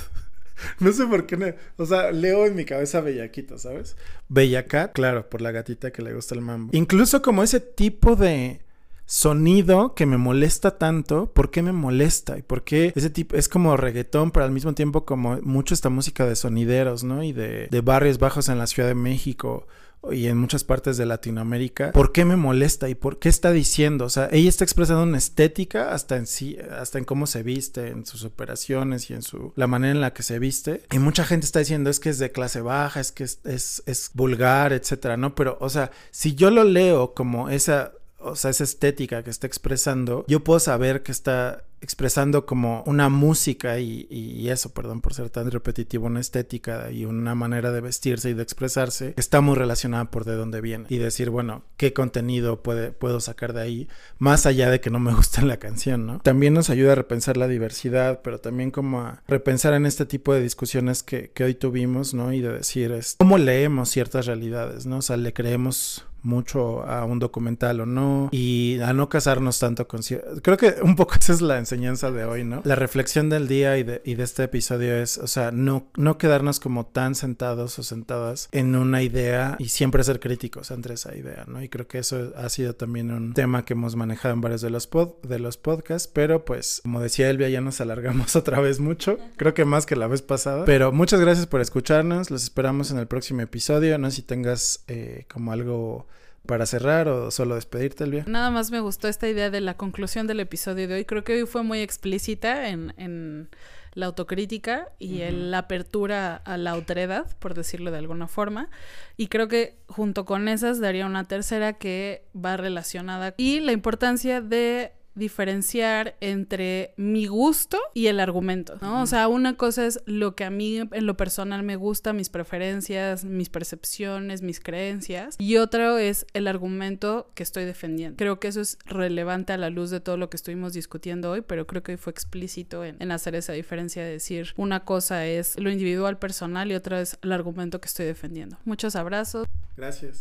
no sé por qué. o sea, leo en mi cabeza Bellaquita, ¿sabes? Bellacat, claro, por la gatita que le gusta el mambo. Incluso como ese tipo de sonido que me molesta tanto, ¿por qué me molesta? Y por qué ese tipo es como reggaetón, pero al mismo tiempo como mucho esta música de sonideros, ¿no? Y de, de barrios bajos en la Ciudad de México y en muchas partes de Latinoamérica, ¿por qué me molesta y por qué está diciendo? O sea, ella está expresando una estética hasta en sí, hasta en cómo se viste, en sus operaciones y en su la manera en la que se viste. Y mucha gente está diciendo es que es de clase baja, es que es, es, es vulgar, etcétera, ¿no? Pero, o sea, si yo lo leo como esa o sea, esa estética que está expresando, yo puedo saber que está expresando como una música y, y, eso, perdón por ser tan repetitivo, una estética y una manera de vestirse y de expresarse está muy relacionada por de dónde viene y decir, bueno, qué contenido puede, puedo sacar de ahí, más allá de que no me guste la canción, ¿no? También nos ayuda a repensar la diversidad, pero también como a repensar en este tipo de discusiones que, que hoy tuvimos, ¿no? Y de decir, es, ¿cómo leemos ciertas realidades, ¿no? O sea, le creemos mucho a un documental o no y a no casarnos tanto con creo que un poco esa es la enseñanza de hoy no la reflexión del día y de, y de este episodio es o sea no no quedarnos como tan sentados o sentadas en una idea y siempre ser críticos ante esa idea no y creo que eso ha sido también un tema que hemos manejado en varios de los pod, de los podcasts pero pues como decía Elvia ya nos alargamos otra vez mucho creo que más que la vez pasada pero muchas gracias por escucharnos los esperamos en el próximo episodio no sé si tengas eh, como algo para cerrar o solo despedirte, Elvia? Nada más me gustó esta idea de la conclusión del episodio de hoy. Creo que hoy fue muy explícita en, en la autocrítica y la apertura a la otredad, por decirlo de alguna forma. Y creo que junto con esas daría una tercera que va relacionada y la importancia de diferenciar entre mi gusto y el argumento, ¿no? O sea, una cosa es lo que a mí en lo personal me gusta, mis preferencias, mis percepciones, mis creencias, y otro es el argumento que estoy defendiendo. Creo que eso es relevante a la luz de todo lo que estuvimos discutiendo hoy, pero creo que fue explícito en, en hacer esa diferencia de decir una cosa es lo individual personal y otra es el argumento que estoy defendiendo. Muchos abrazos. Gracias.